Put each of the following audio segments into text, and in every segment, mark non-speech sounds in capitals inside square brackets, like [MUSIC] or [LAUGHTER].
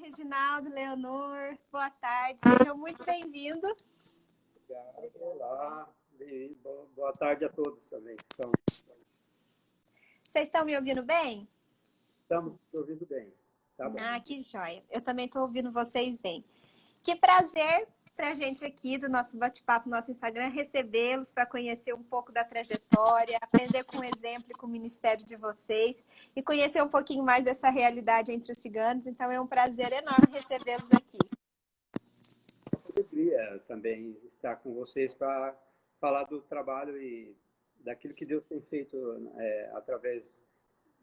Reginaldo, Leonor, boa tarde, sejam muito bem-vindos. Olá, boa tarde a todos também são. Vocês estão me ouvindo bem? Estamos ouvindo bem. Tá. Ah, que joia. Eu também estou ouvindo vocês bem. Que prazer para a gente aqui do nosso bate-papo no nosso Instagram recebê-los para conhecer um pouco da trajetória, aprender com o exemplo e com o ministério de vocês e conhecer um pouquinho mais dessa realidade entre os ciganos. Então é um prazer enorme recebê-los aqui. Alegria também estar com vocês para falar do trabalho e daquilo que Deus tem feito é, através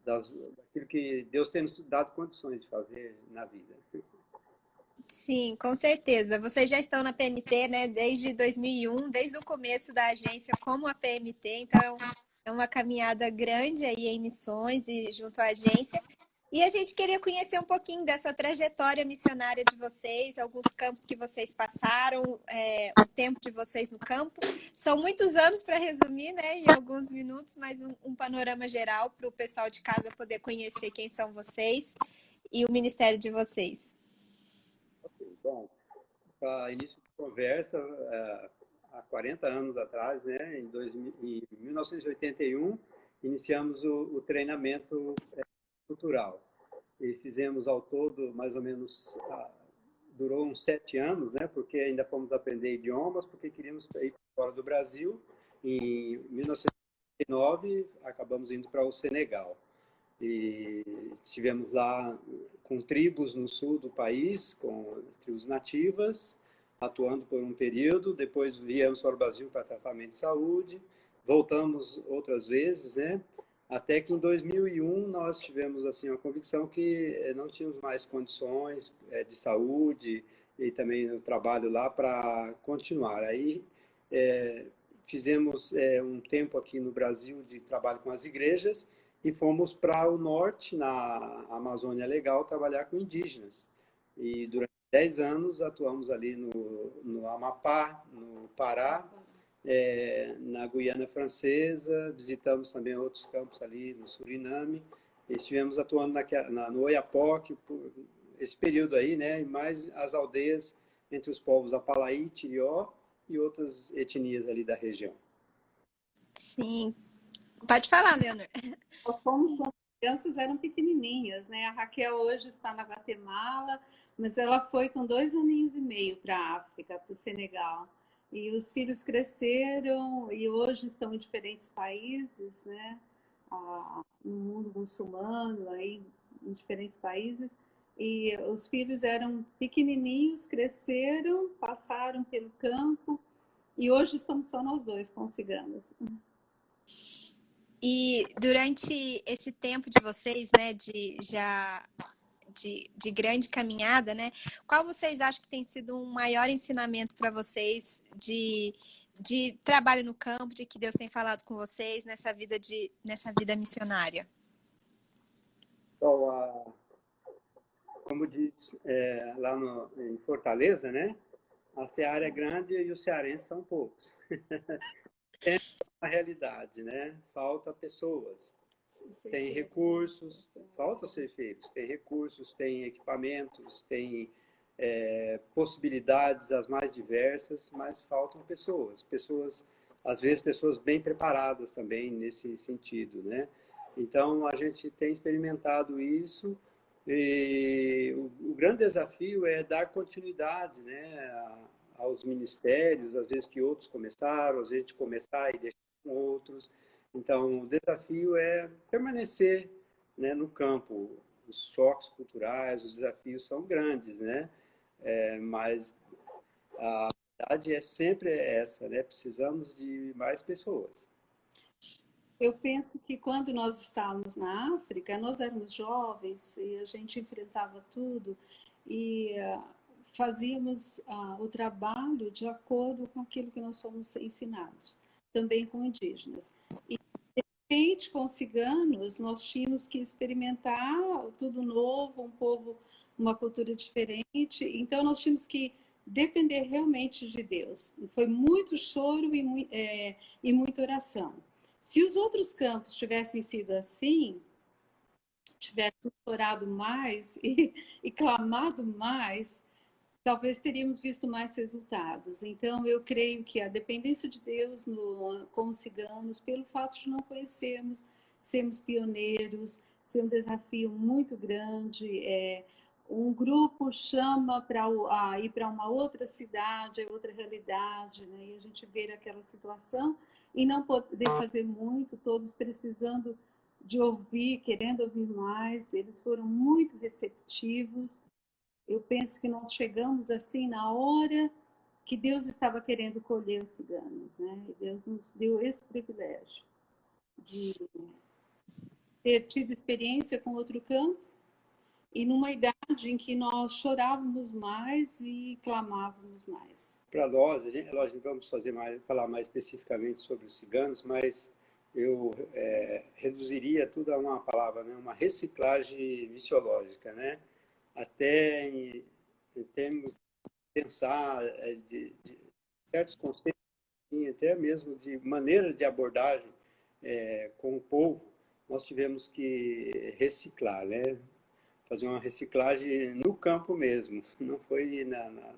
das, daquilo que Deus tem nos dado condições de fazer na vida. Sim, com certeza. Vocês já estão na PMT, né, desde 2001, desde o começo da agência como a PMT, então é uma caminhada grande aí em missões e junto à agência. E a gente queria conhecer um pouquinho dessa trajetória missionária de vocês, alguns campos que vocês passaram, é, o tempo de vocês no campo. São muitos anos para resumir, né, em alguns minutos, mas um, um panorama geral para o pessoal de casa poder conhecer quem são vocês e o ministério de vocês. Bom, para início de conversa, é, há 40 anos atrás, né, em, 2000, em 1981, iniciamos o, o treinamento é, cultural. E fizemos ao todo mais ou menos, ah, durou uns sete anos, né, porque ainda fomos aprender idiomas, porque queríamos ir fora do Brasil. Em 1989, acabamos indo para o Senegal. E estivemos lá com tribos no sul do país, com tribos nativas, atuando por um período. Depois viemos para o Brasil para tratamento de saúde. Voltamos outras vezes, né? Até que em 2001 nós tivemos assim uma convicção que eh, não tínhamos mais condições é, de saúde e também no trabalho lá para continuar. Aí é, fizemos é, um tempo aqui no Brasil de trabalho com as igrejas e fomos para o norte, na Amazônia Legal, trabalhar com indígenas. E durante 10 anos atuamos ali no, no Amapá, no Pará, é, na Guiana Francesa, visitamos também outros campos ali no Suriname, estivemos atuando na, no Oiapoque, por esse período aí, né, e mais as aldeias entre os povos Apalaí, Tirió e outras etnias ali da região. Sim, Pode falar, Leonor. Nós fomos quando as crianças eram pequenininhas, né? A Raquel hoje está na Guatemala, mas ela foi com dois aninhos e meio para a África, para o Senegal. E os filhos cresceram e hoje estão em diferentes países, né? no mundo muçulmano, aí, em diferentes países. E os filhos eram pequenininhos, cresceram, passaram pelo campo e hoje estamos só nós dois com ciganos. E durante esse tempo de vocês, né, de já de, de grande caminhada, né, qual vocês acham que tem sido um maior ensinamento para vocês de, de trabalho no campo, de que Deus tem falado com vocês nessa vida de nessa vida missionária? Bom, a, como diz é, lá no, em Fortaleza, né, a Seara é grande e os cearenses são poucos. [LAUGHS] é uma realidade, né? Falta pessoas, tem recursos, falta ser feitos, tem recursos, tem equipamentos, tem é, possibilidades as mais diversas, mas faltam pessoas, pessoas, às vezes pessoas bem preparadas também nesse sentido, né? Então a gente tem experimentado isso e o, o grande desafio é dar continuidade, né? Aos ministérios, às vezes que outros começaram, às vezes de começar e deixar com outros. Então, o desafio é permanecer né, no campo. Os choques culturais, os desafios são grandes, né? É, mas a verdade é sempre essa, né? Precisamos de mais pessoas. Eu penso que quando nós estávamos na África, nós éramos jovens e a gente enfrentava tudo e fazíamos ah, o trabalho de acordo com aquilo que nós somos ensinados, também com indígenas. E, de repente, com ciganos, nós tínhamos que experimentar tudo novo, um povo, uma cultura diferente, então nós tínhamos que depender realmente de Deus. Foi muito choro e, é, e muita oração. Se os outros campos tivessem sido assim, tivéssemos chorado mais [LAUGHS] e, e clamado mais, talvez teríamos visto mais resultados. Então, eu creio que a dependência de Deus no, com os ciganos, pelo fato de não conhecermos, sermos pioneiros, ser um desafio muito grande. É, um grupo chama para ir para uma outra cidade, é outra realidade, né? e a gente vê aquela situação e não poder fazer muito, todos precisando de ouvir, querendo ouvir mais, eles foram muito receptivos. Eu penso que nós chegamos assim na hora que Deus estava querendo colher os ciganos, né? Deus nos deu esse privilégio de ter tido experiência com outro campo e numa idade em que nós chorávamos mais e clamávamos mais. Para nós, a gente, vamos fazer mais, falar mais especificamente sobre os ciganos, mas eu é, reduziria tudo a uma palavra, né? uma reciclagem missiológica, né? Até em, em termos de pensar é, de, de certos conceitos, até mesmo de maneira de abordagem é, com o povo, nós tivemos que reciclar, né? Fazer uma reciclagem no campo mesmo, não foi na, na,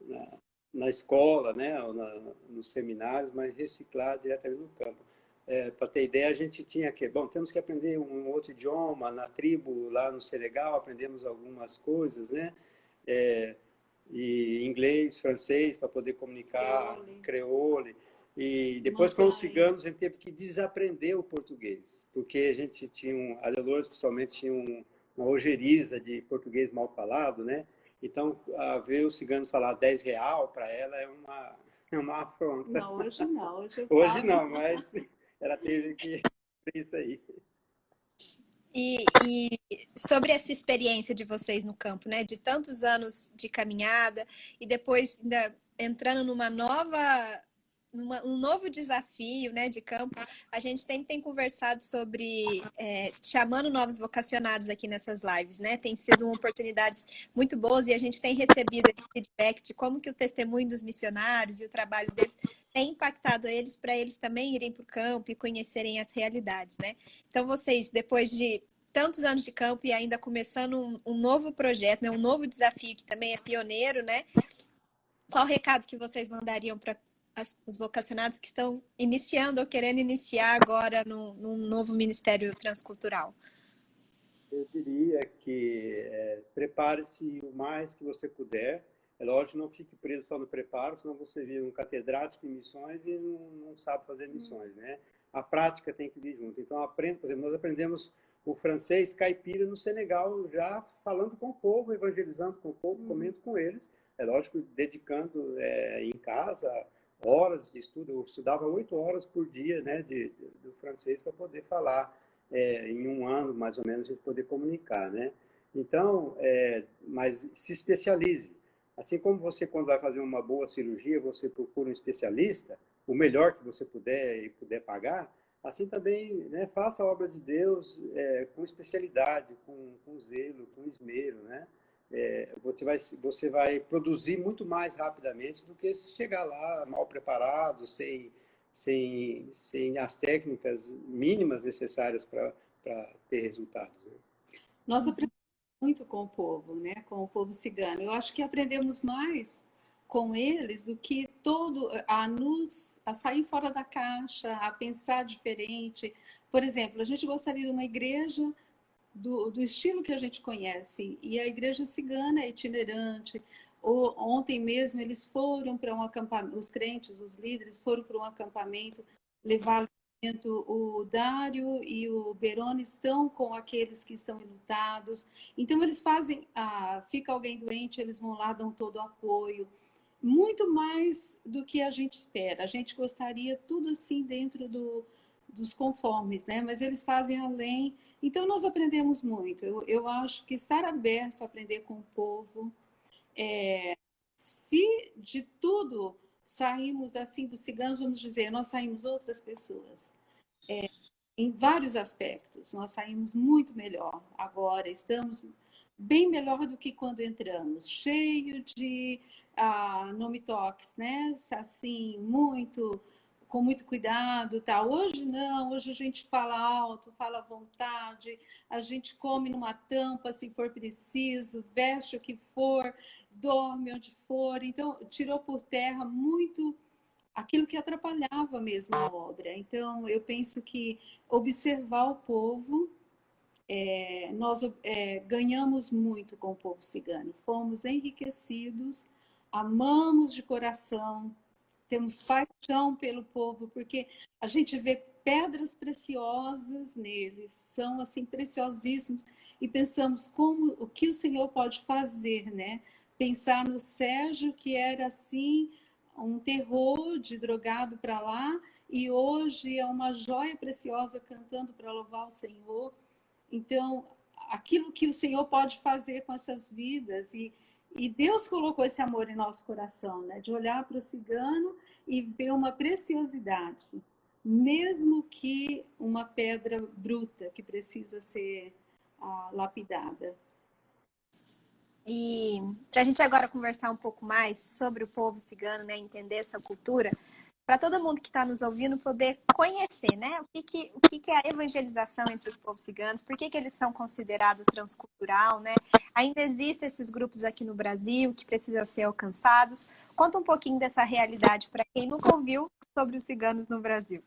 na, na escola, né? Ou na, nos seminários, mas reciclar diretamente no campo. É, Para ter ideia, a gente tinha que, bom, temos que aprender um outro idioma na tribo lá no Senegal, aprendemos algumas coisas, né? É, e inglês, francês para poder comunicar, creole. creole. E depois, com os ciganos, a gente teve que desaprender o português, porque a gente tinha, um, a Leonor, principalmente, tinha um, uma ojeriza de português mal falado, né? Então, a ver os ciganos falar 10 real, para ela é uma, [LAUGHS] é uma afronta. Não, hoje não. Hoje, hoje não, mas ela teve que isso aí. E, e, sobre essa experiência de vocês no campo, né? De tantos anos de caminhada e depois entrando numa nova uma, um novo desafio né, de campo. A gente sempre tem conversado sobre é, chamando novos vocacionados aqui nessas lives, né? Tem sido oportunidades muito boas e a gente tem recebido esse feedback de como que o testemunho dos missionários e o trabalho deles tem impactado eles para eles também irem para o campo e conhecerem as realidades, né? Então, vocês, depois de tantos anos de campo e ainda começando um, um novo projeto, né, um novo desafio que também é pioneiro, né? Qual recado que vocês mandariam para as, os vocacionados que estão iniciando ou querendo iniciar agora no, num novo Ministério Transcultural? Eu diria que é, prepare-se o mais que você puder. É lógico, não fique preso só no preparo, senão você vira um catedrático em missões e não, não sabe fazer missões, né? A prática tem que vir junto. Então, aprenda, por exemplo, nós aprendemos o francês caipira no Senegal, já falando com o povo, evangelizando com o povo, uhum. comendo com eles. É lógico, dedicando é, em casa, horas de estudo, eu estudava oito horas por dia né, de, de do francês para poder falar é, em um ano, mais ou menos, a gente poder comunicar, né? Então, é, mas se especialize. Assim como você, quando vai fazer uma boa cirurgia, você procura um especialista, o melhor que você puder e puder pagar, assim também né, faça a obra de Deus é, com especialidade, com, com zelo, com esmero, né? É, você, vai, você vai produzir muito mais rapidamente do que se chegar lá mal preparado, sem, sem, sem as técnicas mínimas necessárias para ter resultados. Né? Nós aprendemos muito com o povo, né? com o povo cigano. Eu acho que aprendemos mais com eles do que todo a nos a sair fora da caixa, a pensar diferente. Por exemplo, a gente gostaria de uma igreja do, do, estilo que a gente conhece. E a igreja cigana é itinerante. O, ontem mesmo eles foram para um acampamento, os crentes, os líderes foram para um acampamento levar. O Dário e o Berone estão com aqueles que estão lutados. Então eles fazem, ah, fica alguém doente, eles vão lá, dão todo o apoio. Muito mais do que a gente espera. A gente gostaria tudo assim dentro do, dos conformes, né? Mas eles fazem além. Então nós aprendemos muito. Eu, eu acho que estar aberto a aprender com o povo, é, se de tudo saímos assim dos ciganos, vamos dizer, nós saímos outras pessoas. É, em vários aspectos, nós saímos muito melhor agora, estamos bem melhor do que quando entramos, cheio de ah, nome toques, né? Assim, muito com muito cuidado, tá? Hoje não, hoje a gente fala alto, fala à vontade, a gente come numa tampa se for preciso, veste o que for, dorme onde for. Então, tirou por terra muito aquilo que atrapalhava mesmo a obra. Então, eu penso que observar o povo, é, nós é, ganhamos muito com o povo cigano, fomos enriquecidos, amamos de coração, temos paixão pelo povo, porque a gente vê pedras preciosas neles, são assim preciosíssimos, e pensamos como o que o Senhor pode fazer, né? Pensar no Sérgio que era assim um terror de drogado para lá e hoje é uma joia preciosa cantando para louvar o Senhor. Então, aquilo que o Senhor pode fazer com essas vidas e, e Deus colocou esse amor em nosso coração, né? De olhar para o cigano e ver uma preciosidade, mesmo que uma pedra bruta que precisa ser ah, lapidada. E para a gente agora conversar um pouco mais sobre o povo cigano, né, entender essa cultura, para todo mundo que está nos ouvindo poder conhecer, né, o que, que, o que, que é a evangelização entre os povos ciganos, por que, que eles são considerados transcultural, né? Ainda existem esses grupos aqui no Brasil que precisam ser alcançados. Conta um pouquinho dessa realidade para quem nunca ouviu sobre os ciganos no Brasil.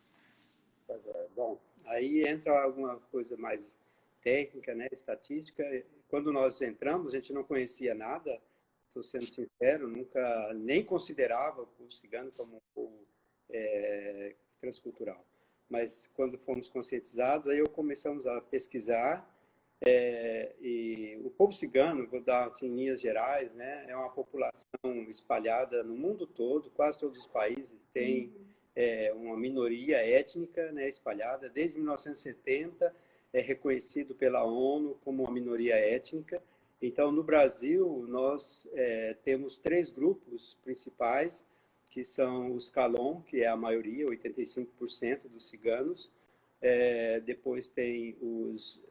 Bom, aí entra alguma coisa mais técnica, né, estatística quando nós entramos, a gente não conhecia nada, estou sendo sincero, nunca nem considerava o cigano como um povo é, transcultural. Mas quando fomos conscientizados, aí eu começamos a pesquisar é, e o povo cigano, vou dar assim, em linhas gerais, né, é uma população espalhada no mundo todo, quase todos os países têm é, uma minoria étnica né, espalhada desde 1970 é reconhecido pela ONU como uma minoria étnica. Então, no Brasil, nós é, temos três grupos principais, que são os Calon, que é a maioria, 85% dos ciganos. É, depois tem os,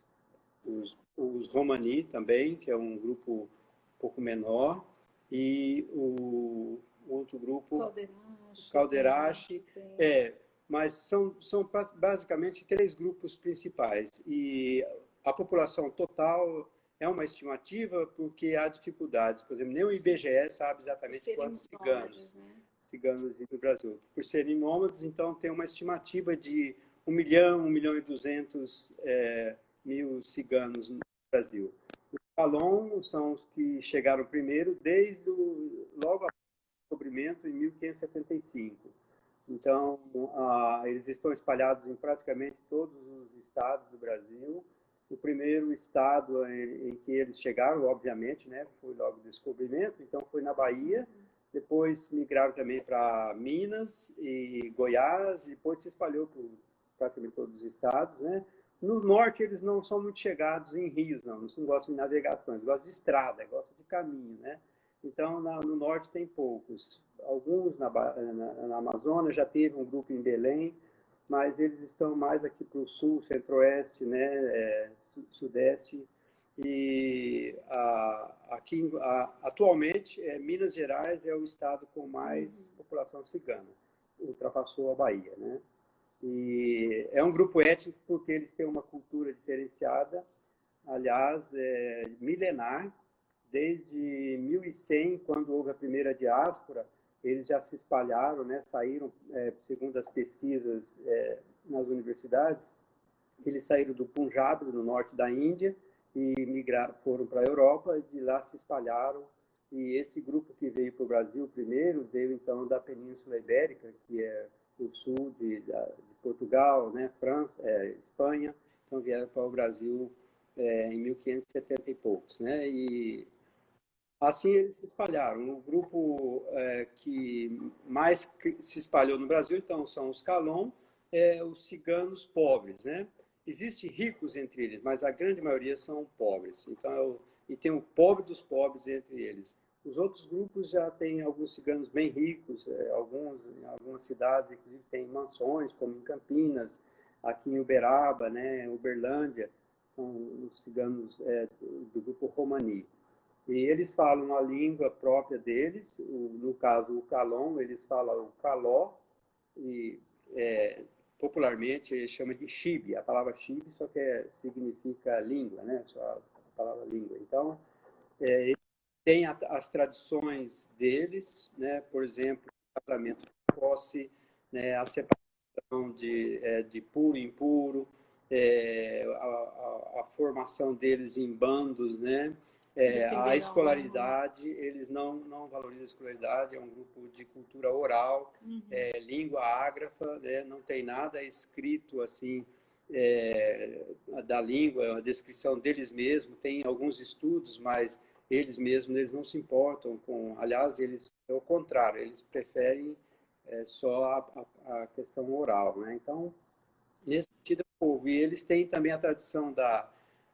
os, os Romani também, que é um grupo um pouco menor. E o outro grupo... Calderache. Calderache. É, mas são, são basicamente três grupos principais. E a população total é uma estimativa porque há dificuldades. Por exemplo, nem o IBGE sabe exatamente quantos ciganos, né? Ciganos no Brasil. Por serem nômades, então tem uma estimativa de 1 milhão, 1 milhão e 200 é, mil ciganos no Brasil. Os Calon são os que chegaram primeiro desde o, logo após o descobrimento, em 1575 então, ah, eles estão espalhados em praticamente todos os estados do Brasil. O primeiro estado em, em que eles chegaram, obviamente, né, foi logo o descobrimento, então foi na Bahia. Depois migraram também para Minas e Goiás, e depois se espalhou por praticamente todos os estados, né? No norte, eles não são muito chegados em rios, não. Eles não gostam de navegações, gostam de estrada, gostam de caminho, né? Então, na, no norte tem poucos. Alguns na, na, na Amazônia, já teve um grupo em Belém, mas eles estão mais aqui para o sul, centro-oeste, né, é, sudeste. E a, aqui, a, atualmente, é, Minas Gerais é o estado com mais população cigana, ultrapassou a Bahia. Né? E é um grupo étnico porque eles têm uma cultura diferenciada, aliás, é, milenar, desde 1100, quando houve a primeira diáspora, eles já se espalharam, né, saíram, é, segundo as pesquisas é, nas universidades, eles saíram do Punjab, no norte da Índia, e migraram, foram para a Europa, e de lá se espalharam. E esse grupo que veio para o Brasil primeiro, veio então da Península Ibérica, que é o sul de, de Portugal, né, França, é, Espanha, então vieram para o Brasil é, em 1570 e poucos, né? E Assim eles se espalharam. O grupo é, que mais se espalhou no Brasil, então, são os Calon, é, os ciganos pobres, né? Existem ricos entre eles, mas a grande maioria são pobres. Então, é e tem o pobre dos pobres entre eles. Os outros grupos já têm alguns ciganos bem ricos, é, alguns em algumas cidades, inclusive, tem mansões, como em Campinas, aqui em Uberaba, né, Uberlândia, são os ciganos é, do, do grupo Romani. E eles falam a língua própria deles, no caso o Calon, eles falam o Caló, e é, popularmente chama de chibi, a palavra chibi só que é, significa língua, né? Só a palavra língua. Então, é, tem a, as tradições deles, né? Por exemplo, o casamento de posse, né? a separação de, é, de puro e impuro, é, a, a, a, formação deles em bandos, né? É, a escolaridade, eles não, não valorizam a escolaridade, é um grupo de cultura oral, uhum. é, língua ágrafa, né? não tem nada escrito assim é, da língua, a descrição deles mesmos, tem alguns estudos, mas eles mesmos eles não se importam com, aliás, eles é o contrário, eles preferem é, só a, a, a, questão oral, né? Então, nesse sentido, o povo, e eles têm também a tradição da,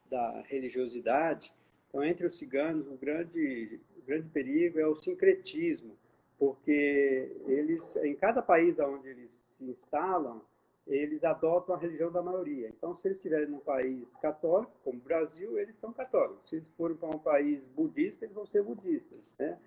da religiosidade, então, entre os ciganos, o grande, o grande perigo é o sincretismo, porque eles, em cada país onde eles se instalam, eles adotam a religião da maioria. Então, se eles estiverem num país católico, como o Brasil, eles são católicos. Se eles forem para um país budista, eles vão ser budistas, né?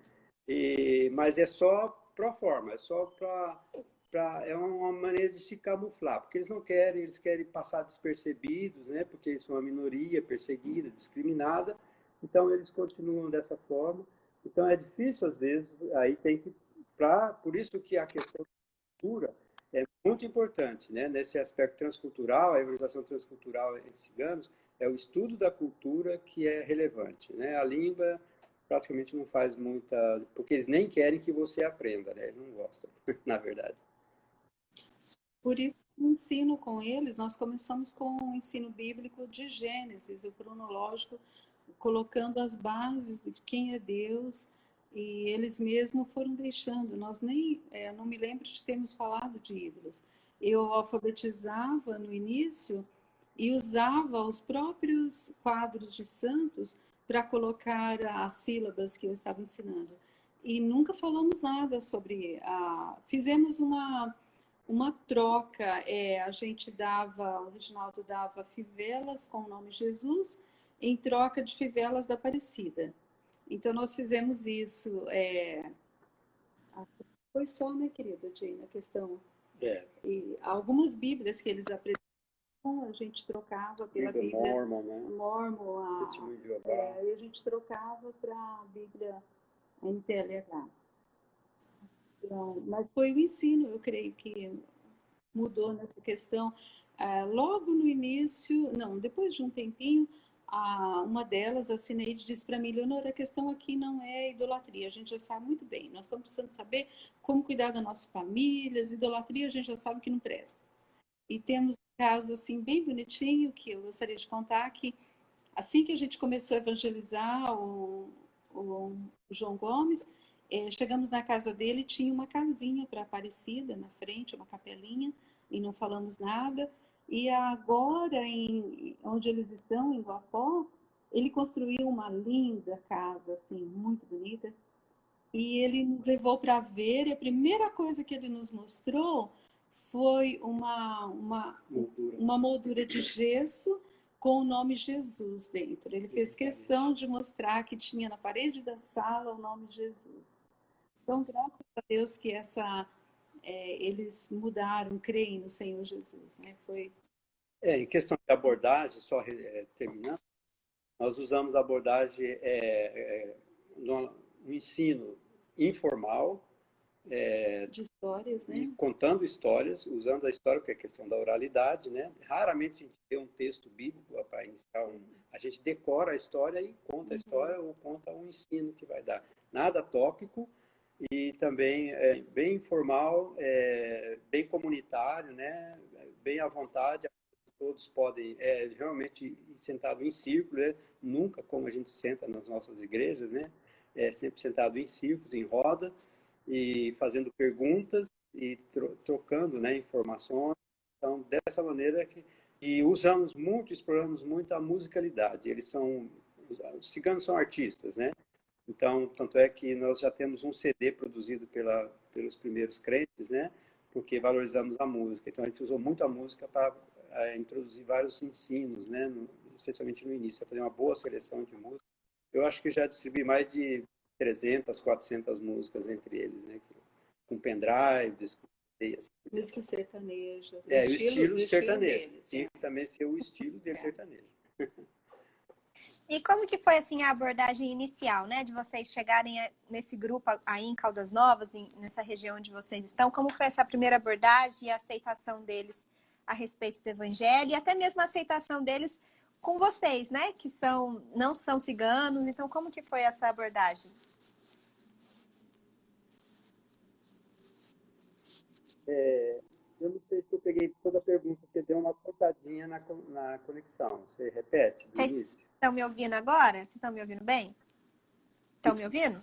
E, mas é só pro forma, é só para é uma maneira de se camuflar, porque eles não querem, eles querem passar despercebidos, né? Porque eles são uma minoria perseguida, discriminada, então, eles continuam dessa forma. Então, é difícil, às vezes, aí tem que... Pra, por isso que a questão da cultura é muito importante, né? Nesse aspecto transcultural, a evangelização transcultural entre ciganos, é o estudo da cultura que é relevante, né? A língua praticamente não faz muita... Porque eles nem querem que você aprenda, né? Eles não gostam, [LAUGHS] na verdade. Por isso, ensino com eles, nós começamos com o ensino bíblico de Gênesis, o cronológico colocando as bases de quem é Deus e eles mesmos foram deixando. Nós nem, é, não me lembro de termos falado de ídolos. Eu alfabetizava no início e usava os próprios quadros de santos para colocar as sílabas que eu estava ensinando. E nunca falamos nada sobre a. Fizemos uma uma troca. É, a gente dava, o Reginaldo dava fivelas com o nome Jesus em troca de fivelas da Aparecida. Então, nós fizemos isso. É... Foi só, né, querido, Jane, a questão. É. E algumas Bíblias que eles apresentavam, a gente trocava pela Bíblia, Bíblia Mormon, né? Mormon, a, é, e a gente trocava para a Bíblia NTLH. Então, mas foi o ensino, eu creio que mudou nessa questão. É, logo no início, não, depois de um tempinho, uma delas, a Cineide, disse para mim, Leonora, a questão aqui não é idolatria, a gente já sabe muito bem, nós estamos precisando saber como cuidar das nossas famílias, idolatria a gente já sabe que não presta. E temos um caso assim bem bonitinho que eu gostaria de contar que assim que a gente começou a evangelizar o, o João Gomes, é, chegamos na casa dele, tinha uma casinha para Aparecida na frente, uma capelinha, e não falamos nada. E agora, em, onde eles estão, em Guapó, ele construiu uma linda casa, assim, muito bonita. E ele nos levou para ver, e a primeira coisa que ele nos mostrou foi uma, uma, moldura. uma moldura de gesso com o nome Jesus dentro. Ele fez questão de mostrar que tinha na parede da sala o nome Jesus. Então, graças a Deus que essa é, eles mudaram, creem no Senhor Jesus, né? Foi. É, em questão de abordagem, só é, terminando, nós usamos a abordagem é, é no, no, ensino informal. É, de histórias, né? Contando histórias, usando a história, que é a questão da oralidade, né? Raramente a gente tem um texto bíblico para iniciar um. A gente decora a história e conta a uhum. história ou conta um ensino que vai dar. Nada tópico, e também é, bem informal, é, bem comunitário, né? bem à vontade, todos podem é, realmente sentado em círculo, né? nunca como a gente senta nas nossas igrejas, né? é sempre sentado em círculos, em roda, e fazendo perguntas e tro trocando né, informações. Então, dessa maneira que e usamos muito, exploramos muito a musicalidade. Eles são os ciganos são artistas, né? Então, tanto é que nós já temos um CD produzido pela, pelos primeiros crentes, né? Porque valorizamos a música. Então, a gente usou muito a música para é, introduzir vários ensinos, né? No, especialmente no início, fazer uma boa seleção de música. Eu acho que já distribuí mais de 300, 400 músicas entre eles, né? Com pendrives, Assim. Música sertaneja. É, o estilo, estilo sertanejo. Tinha que também ser o estilo de é. sertanejo. [LAUGHS] E como que foi assim a abordagem inicial, né, de vocês chegarem nesse grupo aí em Caldas Novas, nessa região onde vocês estão? Como foi essa primeira abordagem e a aceitação deles a respeito do evangelho e até mesmo a aceitação deles com vocês, né, que são não são ciganos? Então, como que foi essa abordagem? É, eu não sei se eu peguei toda a pergunta, porque deu uma cortadinha na, na conexão. Você repete início? Estão me ouvindo agora? Vocês estão me ouvindo bem? Estão me ouvindo?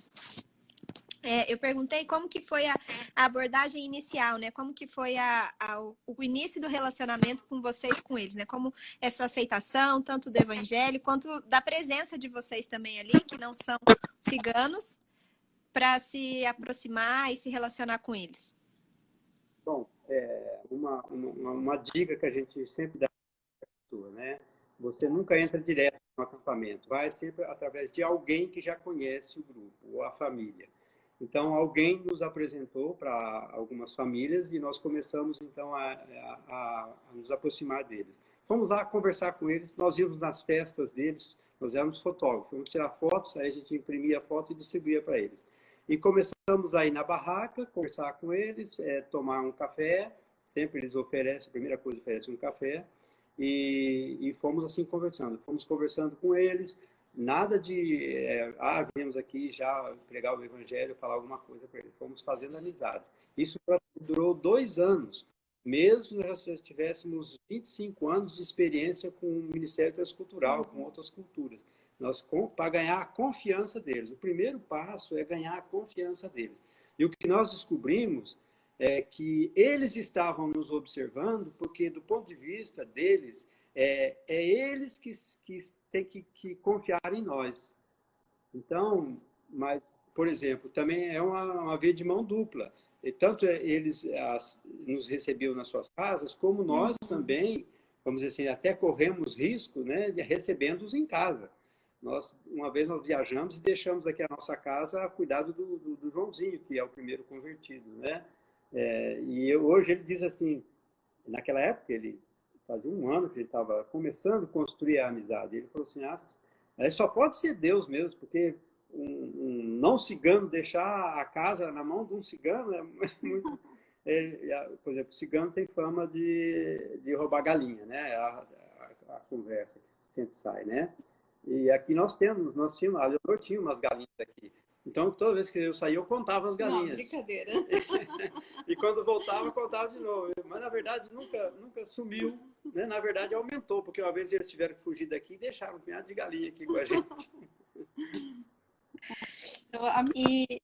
É, eu perguntei como que foi a, a, abordagem inicial, né? Como que foi a, a, o início do relacionamento com vocês, com eles, né? Como essa aceitação, tanto do evangelho, quanto da presença de vocês também ali, que não são ciganos, para se aproximar e se relacionar com eles. Bom, é, uma, uma, uma dica que a gente sempre dá para a pessoa, né? Você nunca entra direto no acampamento, vai sempre através de alguém que já conhece o grupo ou a família. Então, alguém nos apresentou para algumas famílias e nós começamos, então, a, a, a, nos aproximar deles. Fomos lá conversar com eles, nós íamos nas festas deles, nós éramos fotógrafos, fomos tirar fotos, aí a gente imprimia a foto e distribuía para eles. E começamos aí na barraca, conversar com eles, é, tomar um café, sempre eles oferecem, a primeira coisa oferece um café, e, e fomos assim conversando. Fomos conversando com eles, nada de, é, ah, viemos aqui já pregar o evangelho, falar alguma coisa para eles. Fomos fazendo amizade. Isso durou dois anos, mesmo nós tivéssemos 25 anos de experiência com o Ministério Transcultural, com outras culturas. Nós, para ganhar a confiança deles. O primeiro passo é ganhar a confiança deles. E o que nós descobrimos é que eles estavam nos observando, porque do ponto de vista deles, é, é eles que, que têm que, que confiar em nós. Então, mas, por exemplo, também é uma, uma via de mão dupla. E tanto é, eles as, nos recebiam nas suas casas, como nós uhum. também, vamos dizer assim, até corremos risco né, de recebendo-os em casa. Nós, uma vez nós viajamos e deixamos aqui a nossa casa a cuidado do, do, do Joãozinho, que é o primeiro convertido, né? É, e hoje ele diz assim, naquela época, ele fazia um ano que ele estava começando a construir a amizade. Ele falou assim, ah, só pode ser Deus mesmo, porque um, um, não cigano deixar a casa na mão de um cigano é [LAUGHS] muito... É, por exemplo, o cigano tem fama de, de roubar galinha, né? A, a, a, conversa sempre sai, né? E aqui nós temos, nós tínhamos, eu tinha umas galinhas aqui. Então, toda vez que eu saía, eu contava as galinhas. Não, brincadeira. [LAUGHS] e quando voltava, eu contava de novo. Mas, na verdade, nunca, nunca sumiu. Né? Na verdade, aumentou, porque uma vez eles tiveram que fugir daqui e deixaram um punhado de galinha aqui com a gente. [LAUGHS] Então, a e...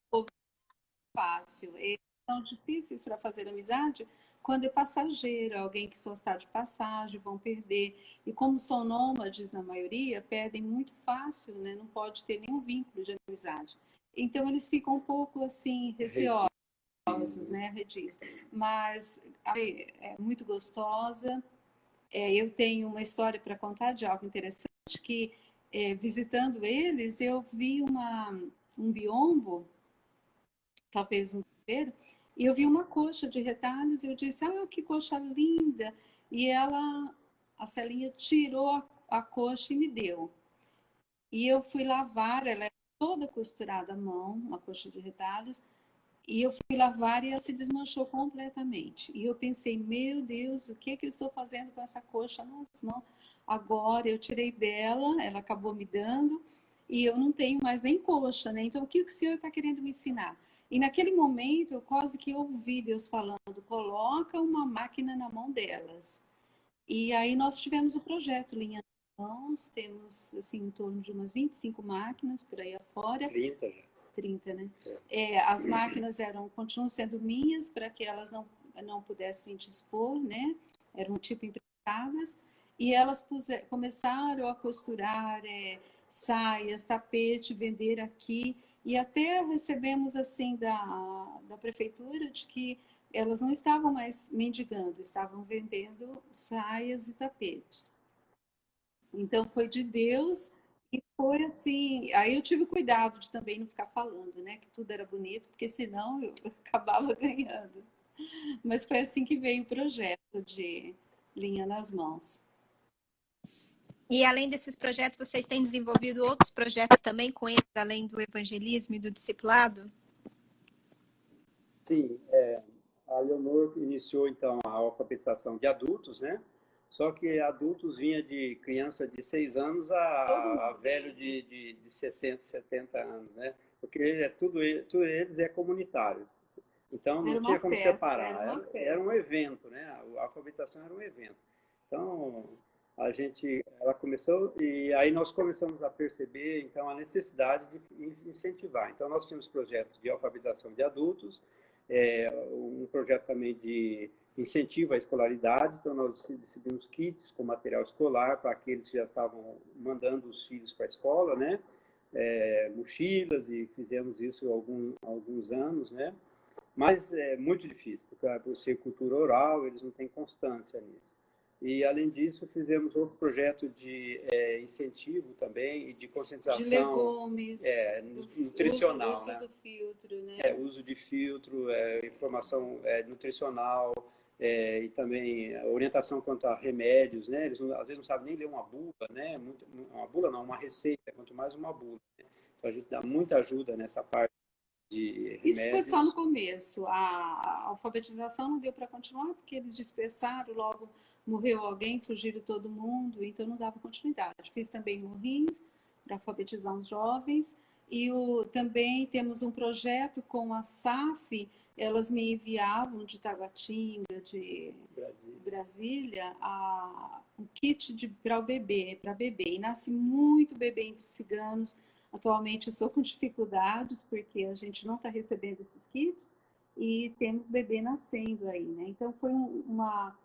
fácil. Eles são difíceis para fazer amizade quando é passageiro, alguém que só está de passagem, vão perder. E como são nômades na maioria, perdem muito fácil, né? não pode ter nenhum vínculo de amizade. Então eles ficam um pouco assim, receosos, né, Redis? Mas é muito gostosa. É, eu tenho uma história para contar de algo interessante que é, visitando eles eu vi uma um biombo, talvez um primeiro, e eu vi uma coxa de retalhos e eu disse, ah, que coxa linda! E ela, a Celinha tirou a, coxa e me deu. E eu fui lavar, ela é toda costurada à mão, uma coxa de retalhos, e eu fui lavar e ela se desmanchou completamente. E eu pensei, meu Deus, o que, é que eu estou fazendo com essa coxa nas mãos? Agora eu tirei dela, ela acabou me dando, e eu não tenho mais nem coxa, né? Então, o que o Senhor está querendo me ensinar? E naquele momento, eu quase que ouvi Deus falando: coloca uma máquina na mão delas. E aí nós tivemos o projeto Linha mãos, temos assim em torno de umas 25 máquinas por aí afora. 30 já. 30, né? É. É, as máquinas eram, continuam sendo minhas para que elas não, não pudessem dispor, né? Eram tipo emprestadas. E elas puser, começaram a costurar é, saias, tapete, vender aqui. E até recebemos assim da, da prefeitura de que elas não estavam mais mendigando, estavam vendendo saias e tapetes. Então foi de Deus e foi assim. Aí eu tive cuidado de também não ficar falando, né, que tudo era bonito, porque senão eu [LAUGHS] acabava ganhando. Mas foi assim que veio o projeto de Linha nas Mãos. E além desses projetos, vocês têm desenvolvido outros projetos também com eles, além do evangelismo e do discipulado? Sim, é, a Leonor iniciou então a alfabetização de adultos, né? Só que adultos vinha de criança de 6 anos a, a velho de, de, de 60, 70 anos, né? Porque é tudo, tudo eles é comunitário. Então não tinha como festa, separar. Era, era, era, um evento, né? A alfabetização era um evento. Então a gente, ela começou e aí nós começamos a perceber então a necessidade de incentivar. Então nós tínhamos projetos de alfabetização de adultos, é, um projeto também de incentivo à escolaridade. Então nós distribuímos kits com material escolar para aqueles que já estavam mandando os filhos para a escola, né? É, mochilas e fizemos isso há algum, alguns anos, né? Mas é muito difícil, porque por ser cultura oral, eles não têm constância nisso. E, além disso, fizemos outro projeto de é, incentivo também e de conscientização. De legumes. É, nutricional. Uso, né? do filtro, né? É, uso de filtro, é, informação é, nutricional é, e também orientação quanto a remédios, né? Eles às vezes não sabem nem ler uma bula, né? Muito, uma bula não, uma receita, quanto mais uma bula. Né? Então, a gente dá muita ajuda nessa parte. Isso foi só no começo. A alfabetização não deu para continuar, porque eles dispersaram logo morreu alguém, fugiram todo mundo, então não dava continuidade. Fiz também morrins para alfabetizar os jovens e o, também temos um projeto com a SAF, elas me enviavam de Taguatinga, de Brasília, Brasília a, um kit para o bebê, para bebê. E nasce muito bebê entre ciganos. Atualmente estou com dificuldades porque a gente não está recebendo esses kits e temos bebê nascendo aí, né? Então foi um, uma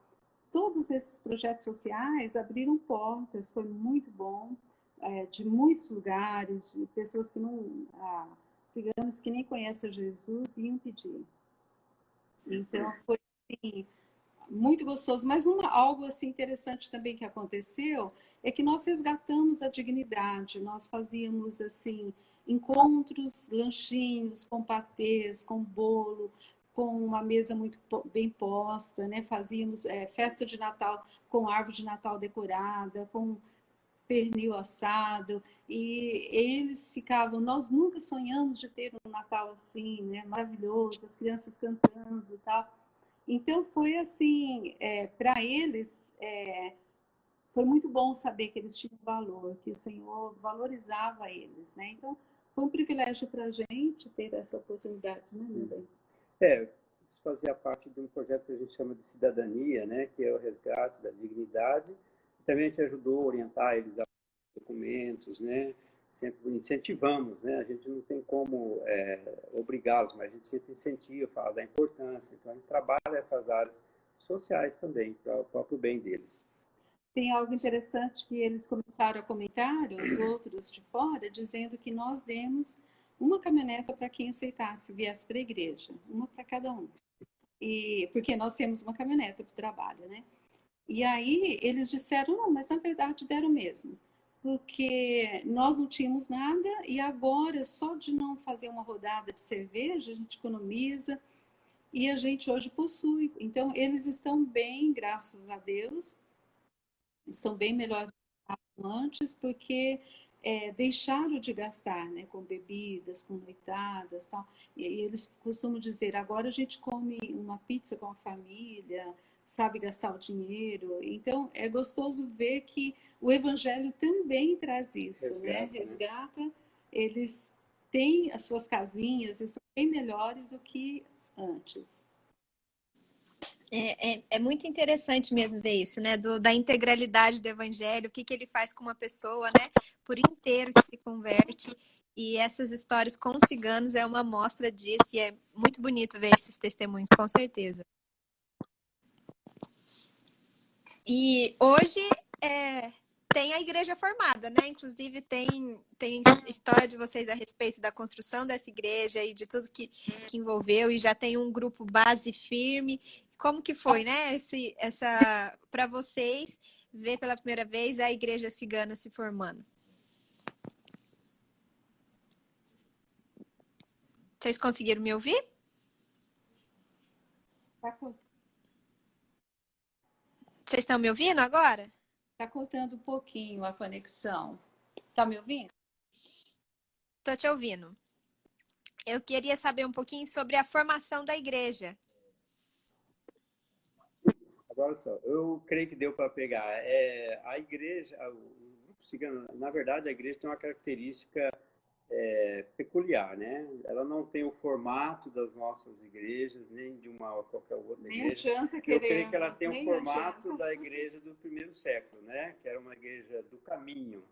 todos esses projetos sociais abriram portas, foi muito bom, é, de muitos lugares, de pessoas que não, ah, ciganos que nem conhecem Jesus, vinham pedir. Então, foi assim, muito gostoso. Mas uma, algo assim interessante também que aconteceu é que nós resgatamos a dignidade, nós fazíamos assim encontros, lanchinhos com patês, com bolo, com uma mesa muito bem posta, né? Fazíamos é, festa de Natal com árvore de Natal decorada, com pernil assado, e eles ficavam, nós nunca sonhamos de ter um Natal assim, né? Maravilhoso, as crianças cantando e tal. Então foi assim, é, para eles é, foi muito bom saber que eles tinham valor, que o Senhor valorizava eles, né? Então foi um privilégio para a gente ter essa oportunidade, né, meu bem? É, fazia parte de um projeto que a gente chama de cidadania, né, que é o resgate da dignidade. Também a gente ajudou a orientar eles a documentos, né, sempre incentivamos, né, a gente não tem como é, obrigá-los, mas a gente sempre incentiva, fala da importância. Então a gente trabalha essas áreas sociais também, para o próprio bem deles. Tem algo interessante que eles começaram a comentar, os outros de fora, dizendo que nós demos uma caminhoneta para quem aceitasse, viesse para a igreja, uma para cada um. E, porque nós temos uma caminhoneta para o trabalho, né? E aí eles disseram, não, mas na verdade deram mesmo. Porque nós não tínhamos nada e agora, só de não fazer uma rodada de cerveja, a gente economiza e a gente hoje possui. Então, eles estão bem, graças a Deus, estão bem melhor do que antes, porque é, deixaram de gastar né, com bebidas, com noitadas tal. E, e eles costumam dizer, agora a gente come uma pizza com a família, sabe gastar o dinheiro. Então, é gostoso ver que o Evangelho também traz isso, né? Resgata, né? Resgata, né? eles têm as suas casinhas, estão bem melhores do que antes. É, é, é, muito interessante mesmo ver isso, né? Do, da integralidade do evangelho, o que, que ele faz com uma pessoa, né? Por inteiro que se converte. E essas histórias com os ciganos é uma mostra disso, e é muito bonito ver esses testemunhos, com certeza. E hoje é, tem a igreja formada, né? Inclusive tem, tem história de vocês a respeito da construção dessa igreja e de tudo que, que envolveu, e já tem um grupo base firme como que foi, né? Esse, essa para vocês ver pela primeira vez a igreja cigana se formando? Vocês conseguiram me ouvir? Tá Vocês estão me ouvindo agora? Está cortando um pouquinho a conexão. Está me ouvindo? Estou te ouvindo. Eu queria saber um pouquinho sobre a formação da igreja. Agora só, eu creio que deu para pegar. É, a igreja, o grupo cigano, na verdade, a igreja tem uma característica é, peculiar, né? Ela não tem o formato das nossas igrejas, nem de uma qualquer outra nem igreja. Adianta Eu creio que ela tem o formato adianta. da igreja do primeiro século, né? Que era uma igreja do caminho.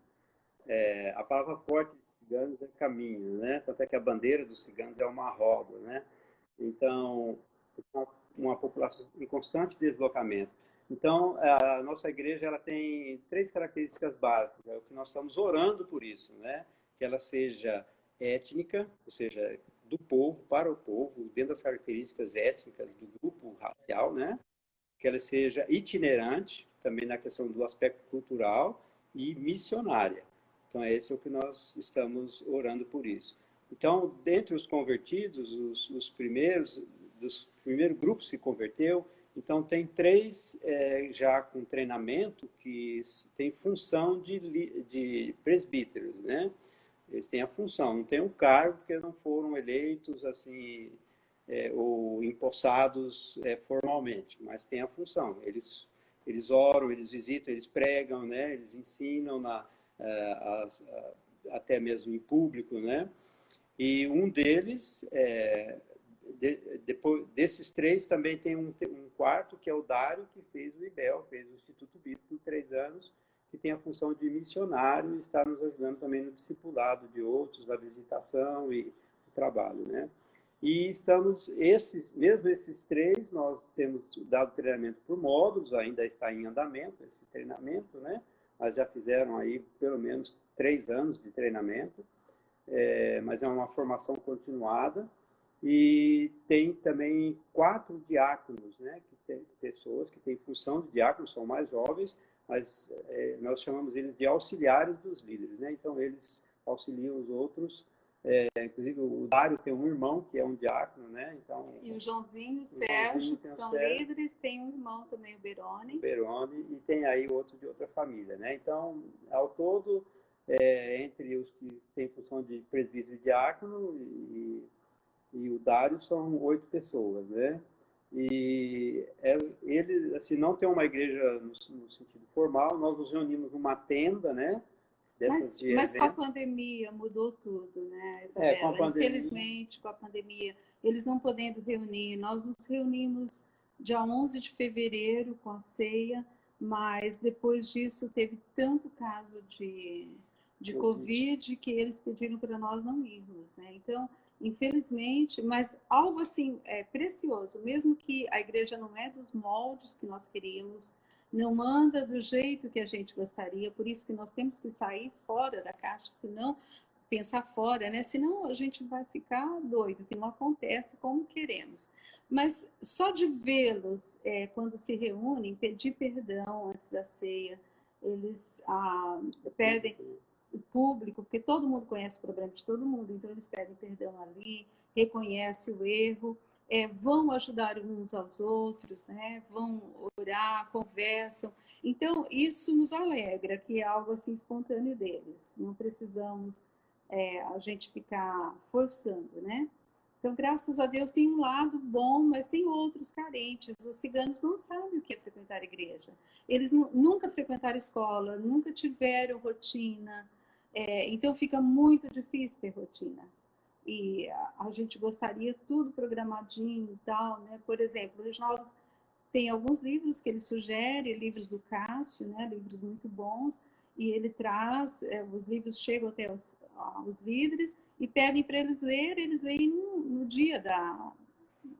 É, a palavra forte de ciganos é caminho, né? Tanto é que a bandeira dos ciganos é uma roda, né? Então, uma, população em constante deslocamento. Então, a nossa igreja ela tem três características básicas, é o que nós estamos orando por isso, né? Que ela seja étnica, ou seja, do povo para o povo, dentro das características étnicas do grupo racial, né? Que ela seja itinerante, também na questão do aspecto cultural e missionária. Então, esse é o que nós estamos orando por isso. Então, dentre os convertidos, os, os primeiros, dos primeiro grupo se converteu, então tem três é, já com treinamento que tem função de, de presbíteros, né? Eles têm a função, não tem o cargo porque não foram eleitos assim é, ou empossados é, formalmente, mas tem a função. Eles eles oram, eles visitam, eles pregam, né? Eles ensinam na eh, as- a- até mesmo em público, né? E um deles, é, de- depois desses três, também tem um, um quarto, que é o Dário, que fez o IBEL, fez o Instituto Bíblico por três anos, que tem a função de missionário e está nos ajudando também no discipulado de outros, da visitação e trabalho, né? E estamos, esses, mesmo esses três, nós temos dado treinamento por módulos, ainda está em andamento esse treinamento, né? Mas já fizeram aí pelo menos três anos de treinamento, é, mas é uma formação continuada. E tem também quatro diáconos, né? Que tem pessoas que têm função de diáconos, são mais jovens, mas é, nós chamamos eles de auxiliares dos líderes, né? Então eles auxiliam os outros. É, inclusive o Dário tem um irmão que é um diácono, né? Então E o Joãozinho e o Sérgio, Joãozinho que são Sérgio. líderes, tem um irmão também, o Beroni. Berone e tem aí outro de outra família, né? Então, ao todo, é, entre os que têm função de presbítero e diácono e, e o Dário são oito pessoas, né? E é, ele, assim, não tem uma igreja no, no sentido formal, nós nos reunimos numa tenda, né? Mas, mas com a pandemia mudou tudo, né, É, Isabela? com a pandemia. Infelizmente, com a pandemia, eles não podendo reunir. Nós nos reunimos dia 11 de fevereiro com a ceia, mas depois disso teve tanto caso de, de Covid. Covid que eles pediram para nós não irmos, né? Então, infelizmente, mas algo assim é precioso, mesmo que a igreja não é dos moldes que nós queríamos, não anda do jeito que a gente gostaria, por isso que nós temos que sair fora da caixa, senão pensar fora, né? Senão a gente vai ficar doido, que não acontece como queremos. Mas só de vê-los é, quando se reúnem, pedir perdão antes da ceia, eles ah, pedem o público, porque todo mundo conhece o problema de todo mundo, então eles pedem perdão ali, reconhecem o erro, é, vão ajudar uns aos outros, né? vão orar, conversam. Então, isso nos alegra, que é algo assim espontâneo deles. Não precisamos é, a gente ficar forçando, né? Então, graças a Deus, tem um lado bom, mas tem outros carentes. Os ciganos não sabem o que é frequentar igreja. Eles nu- nunca frequentaram escola, nunca tiveram rotina. É, então, fica muito difícil ter rotina. E a, a gente gostaria tudo programadinho e tal, né? Por exemplo, o Reginaldo tem alguns livros que ele sugere, livros do Cássio, né? Livros muito bons. E ele traz, é, os livros chegam até os, aos líderes e pedem para eles lerem, eles leem no, no dia da,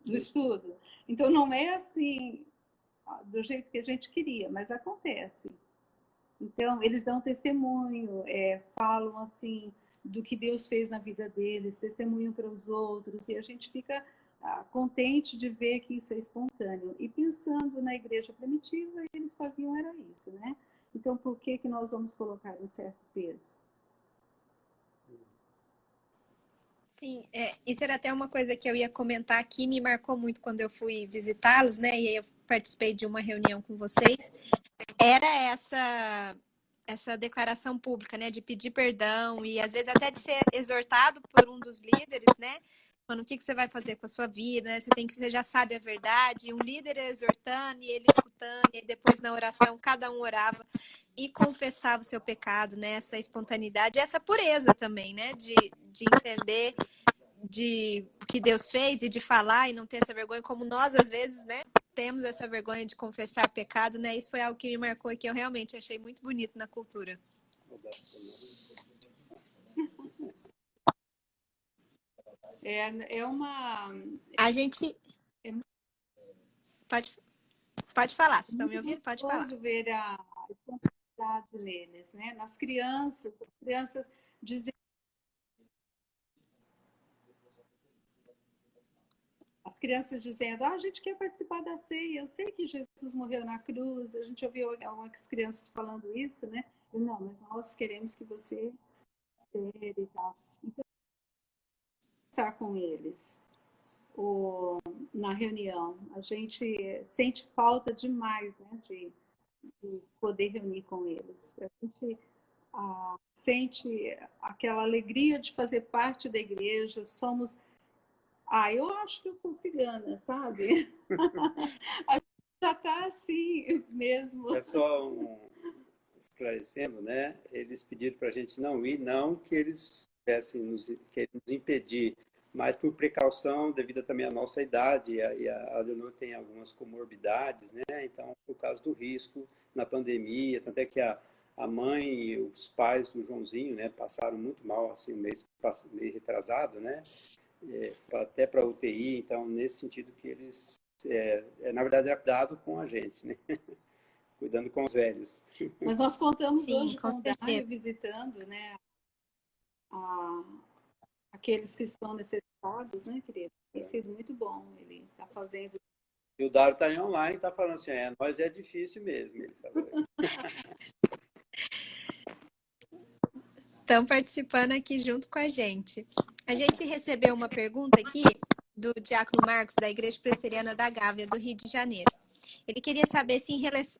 do estudo. Então, não é assim, do jeito que a gente queria, mas acontece. Então, eles dão testemunho, é, falam assim do que Deus fez na vida deles, testemunham para os outros, e a gente fica ah, contente de ver que isso é espontâneo. E pensando na igreja primitiva, eles faziam era isso, né? Então, por que, que nós vamos colocar um certo peso? Sim, é, isso era até uma coisa que eu ia comentar aqui, me marcou muito quando eu fui visitá-los, né? E eu participei de uma reunião com vocês, era essa essa declaração pública, né, de pedir perdão e às vezes até de ser exortado por um dos líderes, né, falando o que, que você vai fazer com a sua vida, né? você tem que você já sabe a verdade, um líder exortando e ele escutando e depois na oração cada um orava e confessava o seu pecado, né, essa espontaneidade, essa pureza também, né, de, de entender de o que Deus fez e de falar e não ter essa vergonha, como nós às vezes, né, temos essa vergonha de confessar pecado, né? Isso foi algo que me marcou e que eu realmente achei muito bonito na cultura. É, é uma. A gente. É... Pode, pode falar, vocês estão me ouvindo? Pode falar. ver a espontaneidade neles, né? Nas crianças, as crianças dizem as crianças dizendo: ah, a gente quer participar da ceia, eu sei que Jesus morreu na cruz. A gente ouviu algumas crianças falando isso, né? Eu, não, mas nós queremos que você e tal. Então, estar com eles o, na reunião. A gente sente falta demais, né, de, de poder reunir com eles. A gente ah, sente aquela alegria de fazer parte da igreja. Somos ah, eu acho que eu sou cigana, sabe? [LAUGHS] já está assim mesmo. É só um, esclarecendo, né? Eles pediram para a gente não ir, não que eles quisessem nos, nos impedir, mas por precaução, devido também à nossa idade, e a, Leonor tem algumas comorbidades, né? Então, por causa do risco na pandemia, tanto é que a, a mãe e os pais do Joãozinho, né, passaram muito mal, assim, mês, meio retrasado, né? É, até para UTI, então nesse sentido que eles, é, é, na verdade, é dado com a gente, né? [LAUGHS] cuidando com os velhos. Mas nós contamos Sim, hoje com, com o Dário visitando, né, a, aqueles que estão necessitados, né, querido? Tem sido muito bom, ele está fazendo. E o Dário está online, está falando assim, é, nós é difícil mesmo. Ele tá [LAUGHS] estão participando aqui junto com a gente. A gente recebeu uma pergunta aqui do Diácono Marcos, da Igreja Presbiteriana da Gávea, do Rio de Janeiro. Ele queria saber se,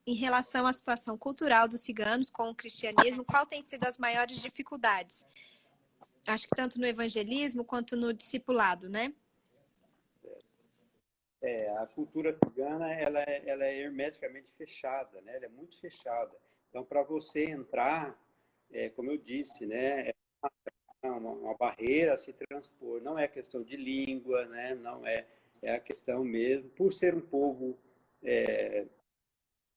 em relação à situação cultural dos ciganos com o cristianismo, qual tem sido as maiores dificuldades? Acho que tanto no evangelismo quanto no discipulado, né? É, a cultura cigana ela é, ela é hermeticamente fechada, né? Ela é muito fechada. Então, para você entrar é, como eu disse, né, é uma, uma, barreira a se transpor. Não é questão de língua, né, não é, é a questão mesmo, por ser um povo é,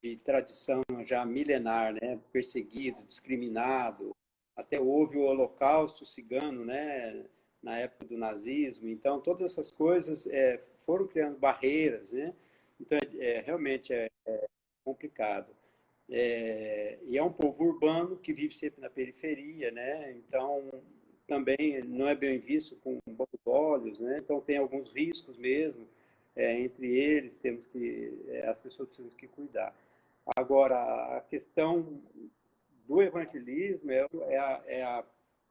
de tradição já milenar, né, perseguido, discriminado, até houve o holocausto cigano, né, na época do nazismo. Então, todas essas coisas é, foram criando barreiras, né? Então, é, realmente é, é complicado. É, e é um povo urbano que vive sempre na periferia, né? Então, também não é bem visto com bons olhos, né? Então, tem alguns riscos mesmo. É, entre eles, temos que é, as pessoas precisam que cuidar. Agora, a questão do evangelismo é, é, a, é, a,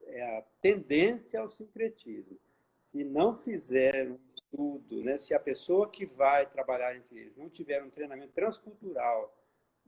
é a tendência ao sincretismo. Se não fizer um estudo, né? Se a pessoa que vai trabalhar entre eles não tiver um treinamento transcultural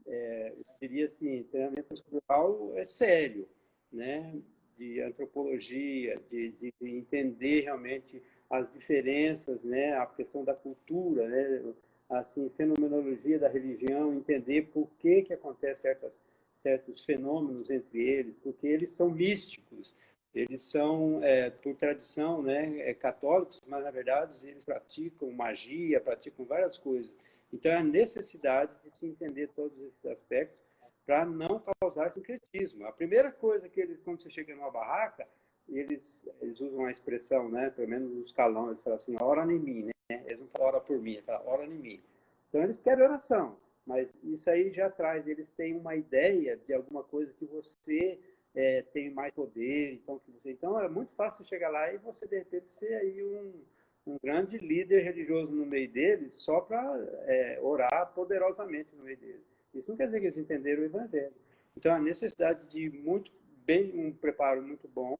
é, eu diria assim, treinamento estrutural é sério, né? De antropologia, de, de, entender realmente as diferenças, né? A questão da cultura, né? Assim, fenomenologia da religião, entender por que que acontece certas certos fenômenos entre eles, porque eles são místicos, eles são, é, por tradição, né, é, católicos, mas na verdade eles praticam magia, praticam várias coisas. Então, é a necessidade de se entender todos esses aspectos para não causar sincretismo. A primeira coisa que eles, quando você chega numa barraca, eles, eles usam a expressão, né, pelo menos os calão, eles falam assim, ora em mim, né? Eles não falam ora por mim, eles falam ora em mim. Então, eles querem oração, mas isso aí já traz, eles têm uma ideia de alguma coisa que você é, tem mais poder, então, que você, então é muito fácil chegar lá e você, de repente, ser aí um um grande líder religioso no meio deles só para é, orar poderosamente no meio deles. Isso não quer dizer que eles entenderam o evangelho. Então, a necessidade de muito bem um preparo muito bom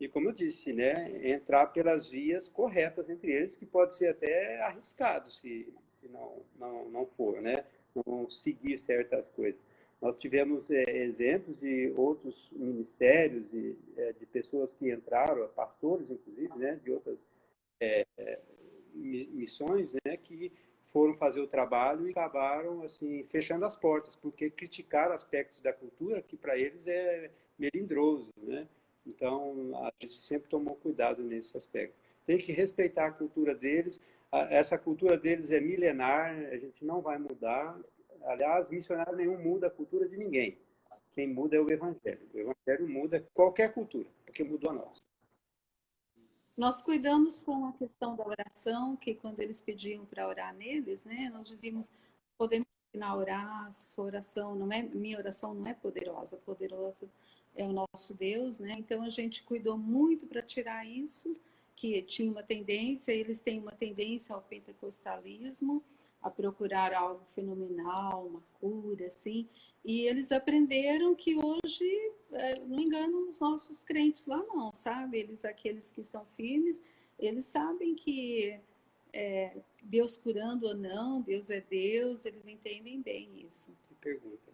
e, como eu disse, né, entrar pelas vias corretas entre eles, que pode ser até arriscado se, se não, não, não for, né? Não seguir certas coisas. Nós tivemos é, exemplos de outros ministérios e é, de pessoas que entraram, pastores inclusive, né, de outras é, missões, né, que foram fazer o trabalho e acabaram assim fechando as portas, porque criticaram aspectos da cultura que para eles é melindroso, né? Então a gente sempre tomou cuidado nesse aspecto. Tem que respeitar a cultura deles. Essa cultura deles é milenar, a gente não vai mudar. Aliás, missionário nenhum muda a cultura de ninguém. Quem muda é o evangelho. O evangelho muda qualquer cultura, porque mudou a nossa. Nós cuidamos com a questão da oração, que quando eles pediam para orar neles, né, nós dizíamos, podemos ensinar a orar, sua oração não é, minha oração não é poderosa, poderosa é o nosso Deus, né? Então a gente cuidou muito para tirar isso, que tinha uma tendência, eles têm uma tendência ao pentecostalismo, a procurar algo fenomenal, uma cura, assim. E eles aprenderam que hoje, é, não enganam os nossos crentes lá não, sabe? Eles, aqueles que estão firmes, eles sabem que é, Deus curando ou não, Deus é Deus, eles entendem bem isso. Que pergunta.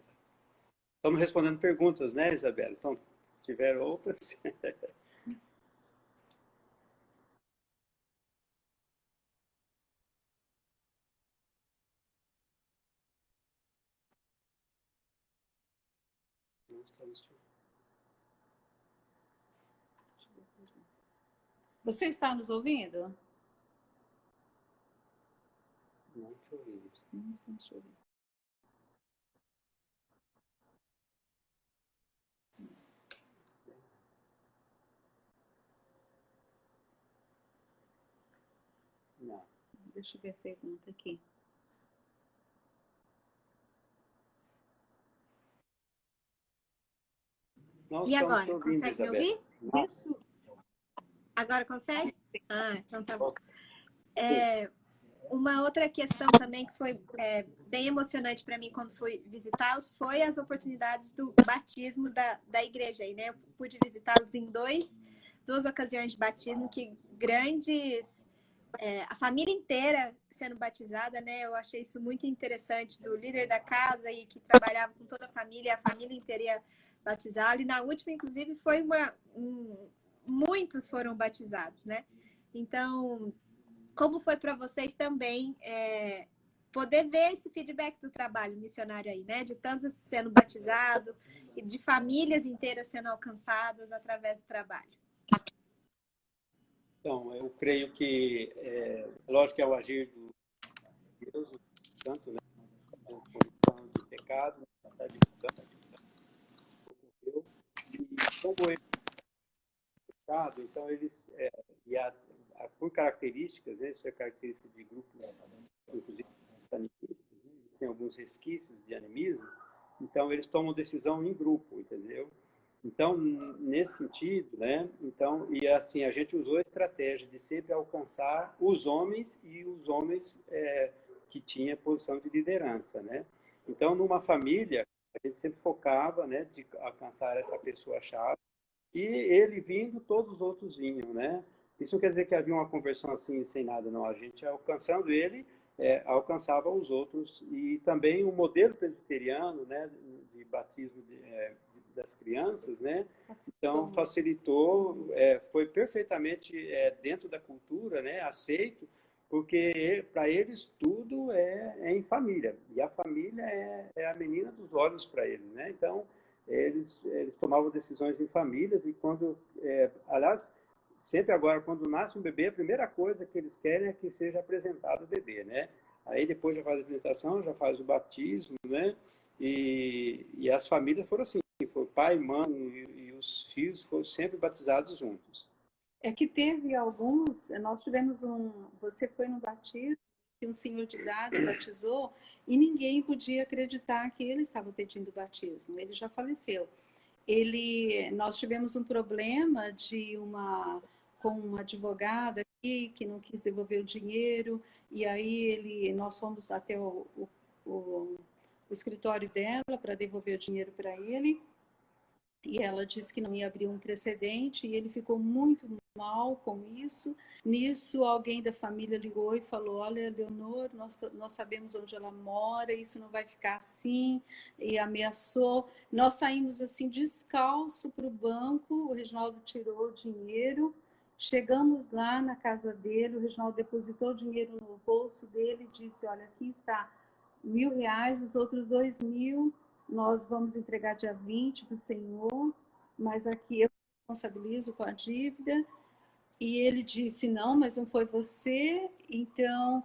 Estamos respondendo perguntas, né, Isabela? Então, se tiver outras... [LAUGHS] Você está nos ouvindo? Não te ouvimos. Não estamos te ouvindo. Não. Deixa eu ver a pergunta aqui. e agora, consegue me ouvir? Agora consegue? Ah, então tá bom. É, uma outra questão também que foi é, bem emocionante para mim quando fui visitá-los foi as oportunidades do batismo da, da igreja. Aí, né? Eu pude visitá-los em dois, duas ocasiões de batismo que grandes... É, a família inteira sendo batizada, né? Eu achei isso muito interessante do líder da casa e que trabalhava com toda a família, a família inteira batizá-lo. E na última, inclusive, foi uma. Um, muitos foram batizados, né? Então, como foi para vocês também é, poder ver esse feedback do trabalho missionário aí, né? De tantos sendo batizados e de famílias inteiras sendo alcançadas através do trabalho. Então, eu creio que, é, lógico que é o agir do Deus, tanto, né? Condição de pecado, né? divulgando como ele é então eles, é, e a, a, por características, né, isso é característica de grupo, inclusive tem alguns resquícios de animismo, então eles tomam decisão em grupo, entendeu? Então, nesse sentido, né? Então, e assim, a gente usou a estratégia de sempre alcançar os homens e os homens é, que tinham posição de liderança, né? Então, numa família, a gente sempre focava, né, de alcançar essa pessoa-chave, e ele vindo, todos os outros vinham, né? Isso não quer dizer que havia uma conversão assim, sem nada, não. A gente, alcançando ele, é, alcançava os outros. E também o modelo presbiteriano, né, de batismo de, é, das crianças, né? Então, facilitou, é, foi perfeitamente é, dentro da cultura, né, aceito, porque para eles tudo é, é, em família e a família é, é a menina dos olhos para eles, né? Então eles, eles tomavam decisões em famílias e quando, é, aliás, sempre agora quando nasce um bebê a primeira coisa que eles querem é que seja apresentado o bebê, né? Aí depois já faz a apresentação, já faz o batismo, né? E, e as famílias foram assim, foi pai, mãe e, e os filhos foram sempre batizados juntos. É que teve alguns, nós tivemos um, você foi no batismo, que um senhor de idade batizou e ninguém podia acreditar que ele estava pedindo batismo, ele já faleceu. Ele, nós tivemos um problema de uma com uma advogada aqui que não quis devolver o dinheiro e aí ele, nós fomos até o, o, o, o escritório dela para devolver o dinheiro para ele e ela disse que não ia abrir um precedente e ele ficou muito mal com isso. Nisso, alguém da família ligou e falou: Olha, Leonor, nós, nós sabemos onde ela mora, isso não vai ficar assim, e ameaçou. Nós saímos assim descalço para o banco, o Reginaldo tirou o dinheiro. Chegamos lá na casa dele, o Reginaldo depositou o dinheiro no bolso dele e disse: Olha, aqui está mil reais, os outros dois mil nós vamos entregar dia 20 para o Senhor, mas aqui eu responsabilizo com a dívida. E ele disse: Não, mas não foi você, então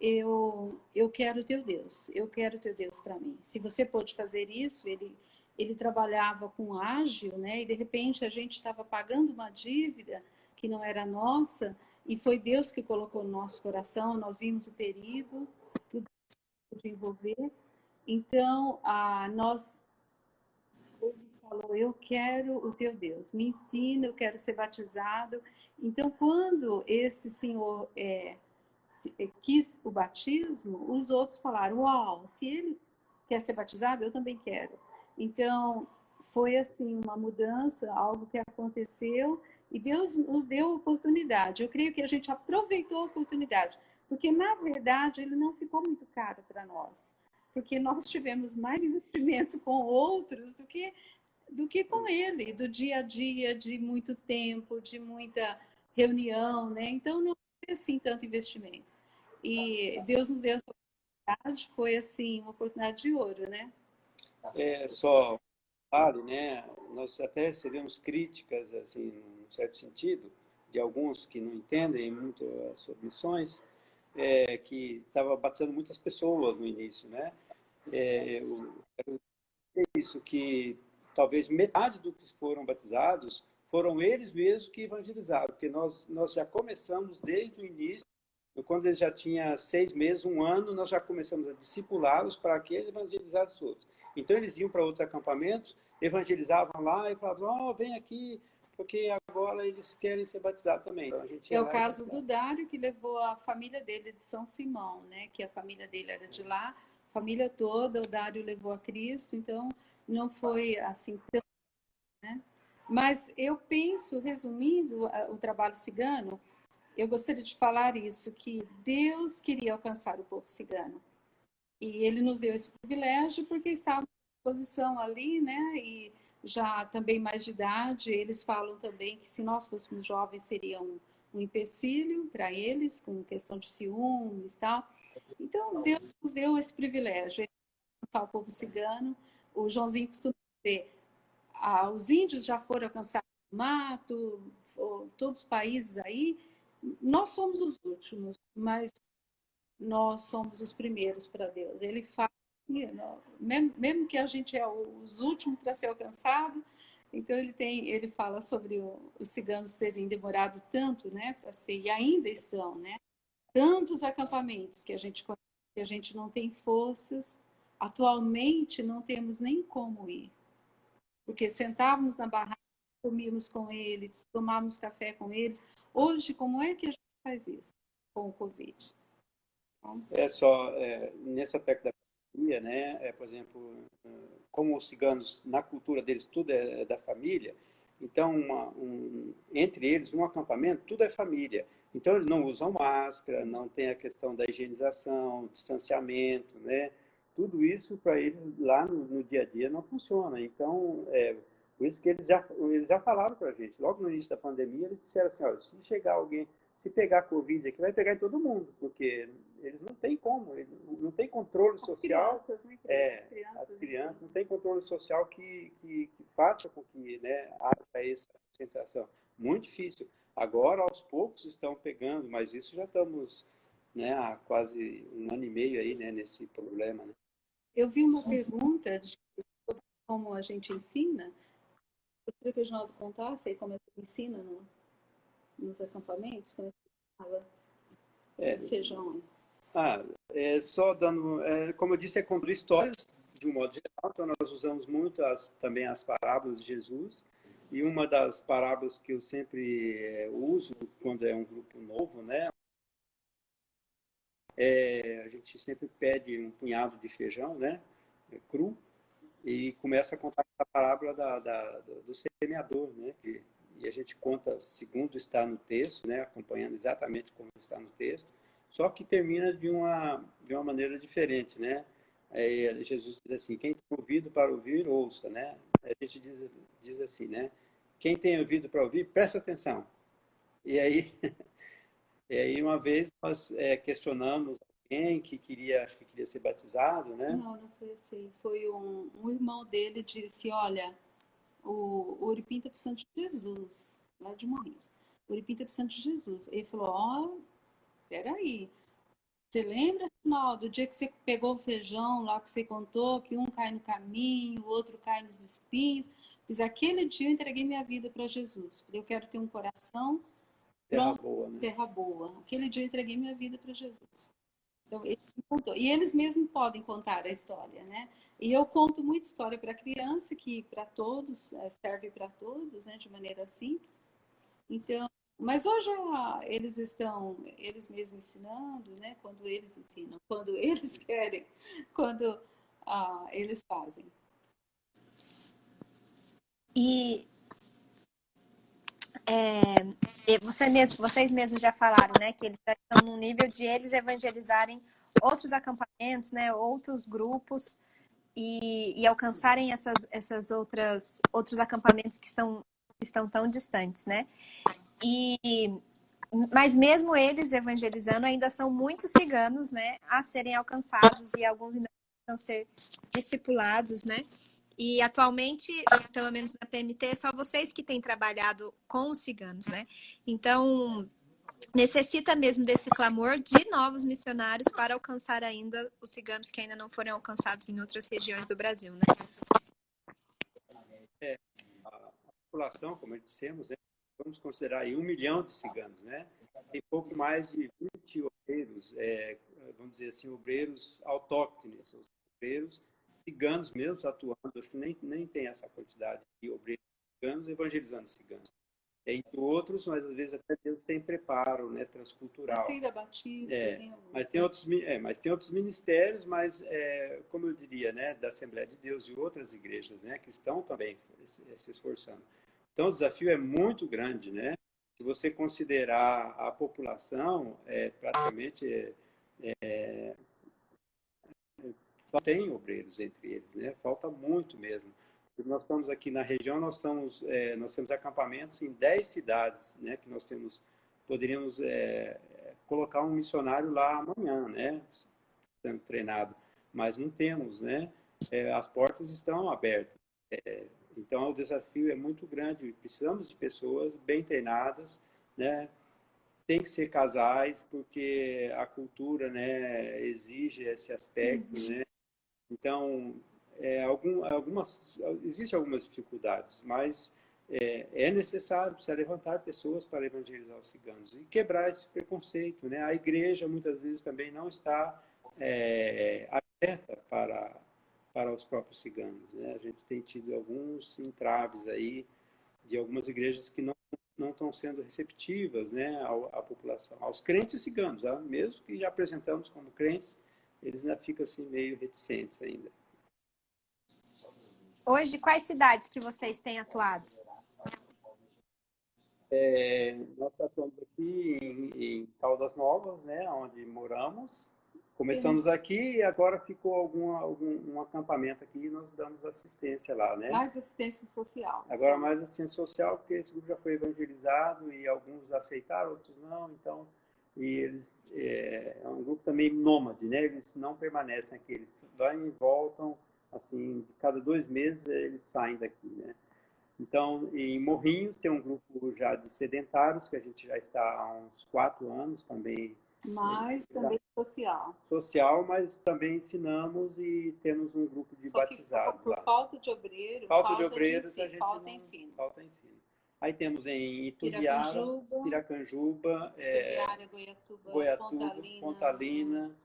eu, eu quero teu Deus, eu quero teu Deus para mim. Se você pode fazer isso, ele, ele trabalhava com ágil, né? E de repente a gente estava pagando uma dívida que não era nossa, e foi Deus que colocou no nosso coração, nós vimos o perigo, tudo de envolver. Então, a, nós falou, eu quero o teu Deus, me ensina, eu quero ser batizado. Então, quando esse senhor é, é, quis o batismo, os outros falaram, uau, se ele quer ser batizado, eu também quero. Então, foi assim uma mudança, algo que aconteceu e Deus nos deu oportunidade. Eu creio que a gente aproveitou a oportunidade, porque na verdade ele não ficou muito caro para nós porque nós tivemos mais investimento com outros do que do que com ele, do dia a dia, de muito tempo, de muita reunião, né? Então não foi assim tanto investimento. E Deus nos deu essa oportunidade, foi assim uma oportunidade de ouro, né? É só vale, né? Nós até recebemos críticas assim, num certo sentido, de alguns que não entendem muito as missões, é, que estava batendo muitas pessoas no início, né? É, eu quero dizer isso, que talvez metade dos que foram batizados foram eles mesmos que evangelizaram, porque nós, nós já começamos desde o início, quando eles já tinham seis meses, um ano, nós já começamos a discipulá-los para que eles evangelizassem outros. Então eles iam para outros acampamentos, evangelizavam lá e falavam, oh, vem aqui, porque agora eles querem ser batizados também. Então, é o caso do Dário, que levou a família dele de São Simão, né? que a família dele era de lá, família toda, o Dário levou a Cristo, então não foi assim tão. Né? Mas eu penso, resumindo o trabalho cigano, eu gostaria de falar isso, que Deus queria alcançar o povo cigano. E ele nos deu esse privilégio porque estava em posição ali, né? E já também mais de idade, eles falam também que se nós fôssemos jovens seria um, um empecilho para eles, com questão de ciúmes e tal. Então, Deus nos deu esse privilégio, alcançar o povo cigano. O Joãozinho costuma dizer, ah, os índios já foram alcançados no mato, todos os países aí, nós somos os últimos, mas nós somos os primeiros para Deus. Ele fala, mesmo, mesmo que a gente é os últimos para ser alcançado, então ele tem, ele fala sobre o, os ciganos terem demorado tanto, né, para ser e ainda estão, né? Tantos acampamentos que a gente que a gente não tem forças. Atualmente não temos nem como ir. Porque sentávamos na barraca, comíamos com eles, tomávamos café com eles. Hoje, como é que a gente faz isso com o Covid? Então, é só, é, nesse aspecto da família, né? É, por exemplo, como os ciganos, na cultura deles, tudo é, é da família, então, uma, um, entre eles, num acampamento, tudo é família. Então, eles não usam máscara, não tem a questão da higienização, distanciamento, né? Tudo isso, para eles, lá no, no, dia a dia, não funciona. Então, é, por isso que eles já, eles já falaram para a gente, logo no início da pandemia, eles disseram assim, olha, se chegar alguém, se pegar Covid aqui, vai pegar em todo mundo, porque eles não têm como, não tem controle social. As crianças, né? É, as crianças, as crianças não tem controle social que, que, que faça com que né, haja essa sensação. Muito difícil. Agora, aos poucos, estão pegando, mas isso já estamos né, há quase um ano e meio aí né, nesse problema. Né? Eu vi uma pergunta de como a gente ensina. Eu queria que o Reginaldo contasse como é que ensina no, nos acampamentos, como é que fala é, feijão. Ah, é só dando, é, como eu disse, é contar histórias de um modo geral, então nós usamos muito as, também as parábolas de Jesus, e uma das parábolas que eu sempre é, uso quando é um grupo novo, né? É, a gente sempre pede um punhado de feijão, né? É, cru. e começa a contar a parábola da, da, do semeador, né? E a gente conta segundo está no texto, né? Acompanhando exatamente como está no texto, só que termina de uma de uma maneira diferente, né? Jesus diz assim: quem tem ouvido para ouvir, ouça, né? A gente diz, diz assim, né? Quem tem ouvido para ouvir, presta atenção. E aí, [LAUGHS] e aí uma vez nós é, questionamos alguém que queria, acho que queria ser batizado, né? Não, não foi assim. Foi um, um irmão dele disse, olha, o, o Uripim está precisando de Jesus, lá de Morrinhos. O Uripim está precisando de Jesus. Ele falou, ó, oh, peraí, você lembra, final do dia que você pegou o feijão lá que você contou, que um cai no caminho, o outro cai nos espinhos? Mas aquele dia eu entreguei minha vida para Jesus. Eu quero ter um coração terra boa, né? Terra boa. Aquele dia eu entreguei minha vida para Jesus. Então, ele contou. E eles mesmos podem contar a história, né? E eu conto muita história para criança, que para todos, é, serve para todos, né? De maneira simples. Então, mas hoje eles estão, eles mesmos ensinando, né? Quando eles ensinam, quando [LAUGHS] eles querem, quando ah, eles fazem. E é, você mesmo, vocês mesmos já falaram, né, que eles estão no nível de eles evangelizarem outros acampamentos, né, outros grupos e, e alcançarem essas, essas outras outros acampamentos que estão estão tão distantes, né? E mas mesmo eles evangelizando ainda são muitos ciganos, né, a serem alcançados e alguns ainda precisam ser discipulados, né? E atualmente, pelo menos na PMT, é só vocês que têm trabalhado com os ciganos, né? Então, necessita mesmo desse clamor de novos missionários para alcançar ainda os ciganos que ainda não foram alcançados em outras regiões do Brasil, né? É, a população, como dissemos, né, vamos considerar aí um milhão de ciganos, né? Tem pouco mais de 20 obreiros, é, vamos dizer assim, obreiros autóctones, obreiros ciganos mesmo atuando, acho que nem, nem tem essa quantidade de obreiros ciganos evangelizando ciganos. Entre outros, mas às vezes até tem preparo né, transcultural. Tem da Batista, é, tem mas tem outros é, mas tem outros ministérios, mas é, como eu diria, né, da Assembleia de Deus e outras igrejas, né, que estão também se esforçando. Então o desafio é muito grande, né? Se você considerar a população, é praticamente é, é tem obreiros entre eles, né? Falta muito mesmo. Nós estamos aqui na região, nós, estamos, é, nós temos acampamentos em 10 cidades, né? Que nós temos, poderíamos é, colocar um missionário lá amanhã, né? Sendo treinado, mas não temos, né? É, as portas estão abertas. É, então, o desafio é muito grande. Precisamos de pessoas bem treinadas, né? tem que ser casais porque a cultura né exige esse aspecto uhum. né então, é, algum, algumas, existem algumas dificuldades, mas é, é, necessário, precisa levantar pessoas para evangelizar os ciganos e quebrar esse preconceito. Né? A igreja, muitas vezes, também não está é, aberta para, para os próprios ciganos. Né? A gente tem tido alguns entraves aí de algumas igrejas que não, não estão sendo receptivas né, à, à população, aos crentes ciganos, tá? mesmo que já apresentamos como crentes, eles ainda ficam assim meio reticentes ainda. Hoje, quais cidades que vocês têm atuado? É, nós atuamos aqui em, em, Caldas Novas, né, onde moramos. Começamos aqui e agora ficou algum, algum um acampamento aqui e nós damos assistência lá, né? Mais assistência social. Agora mais assistência social, porque esse grupo já foi evangelizado e alguns aceitaram, outros não, então e eles é, é, um grupo também nômade, né? Eles não permanecem aqui, eles vão e voltam, assim, cada dois meses eles saem daqui, né? Então, em Morrinhos tem um grupo já de sedentários, que a gente já está há uns quatro anos também. Mas também social. Social, mas também ensinamos e temos um grupo de Só batizados. por lá. falta de obreiro, falta, falta de obreiros, de ensino, a gente falta não, ensino. Falta ensino. Aí temos em Itubiara, Piracanjuba, Piracanjuba é, Goiatuba, Goiatuba Pontalina, Pontalina,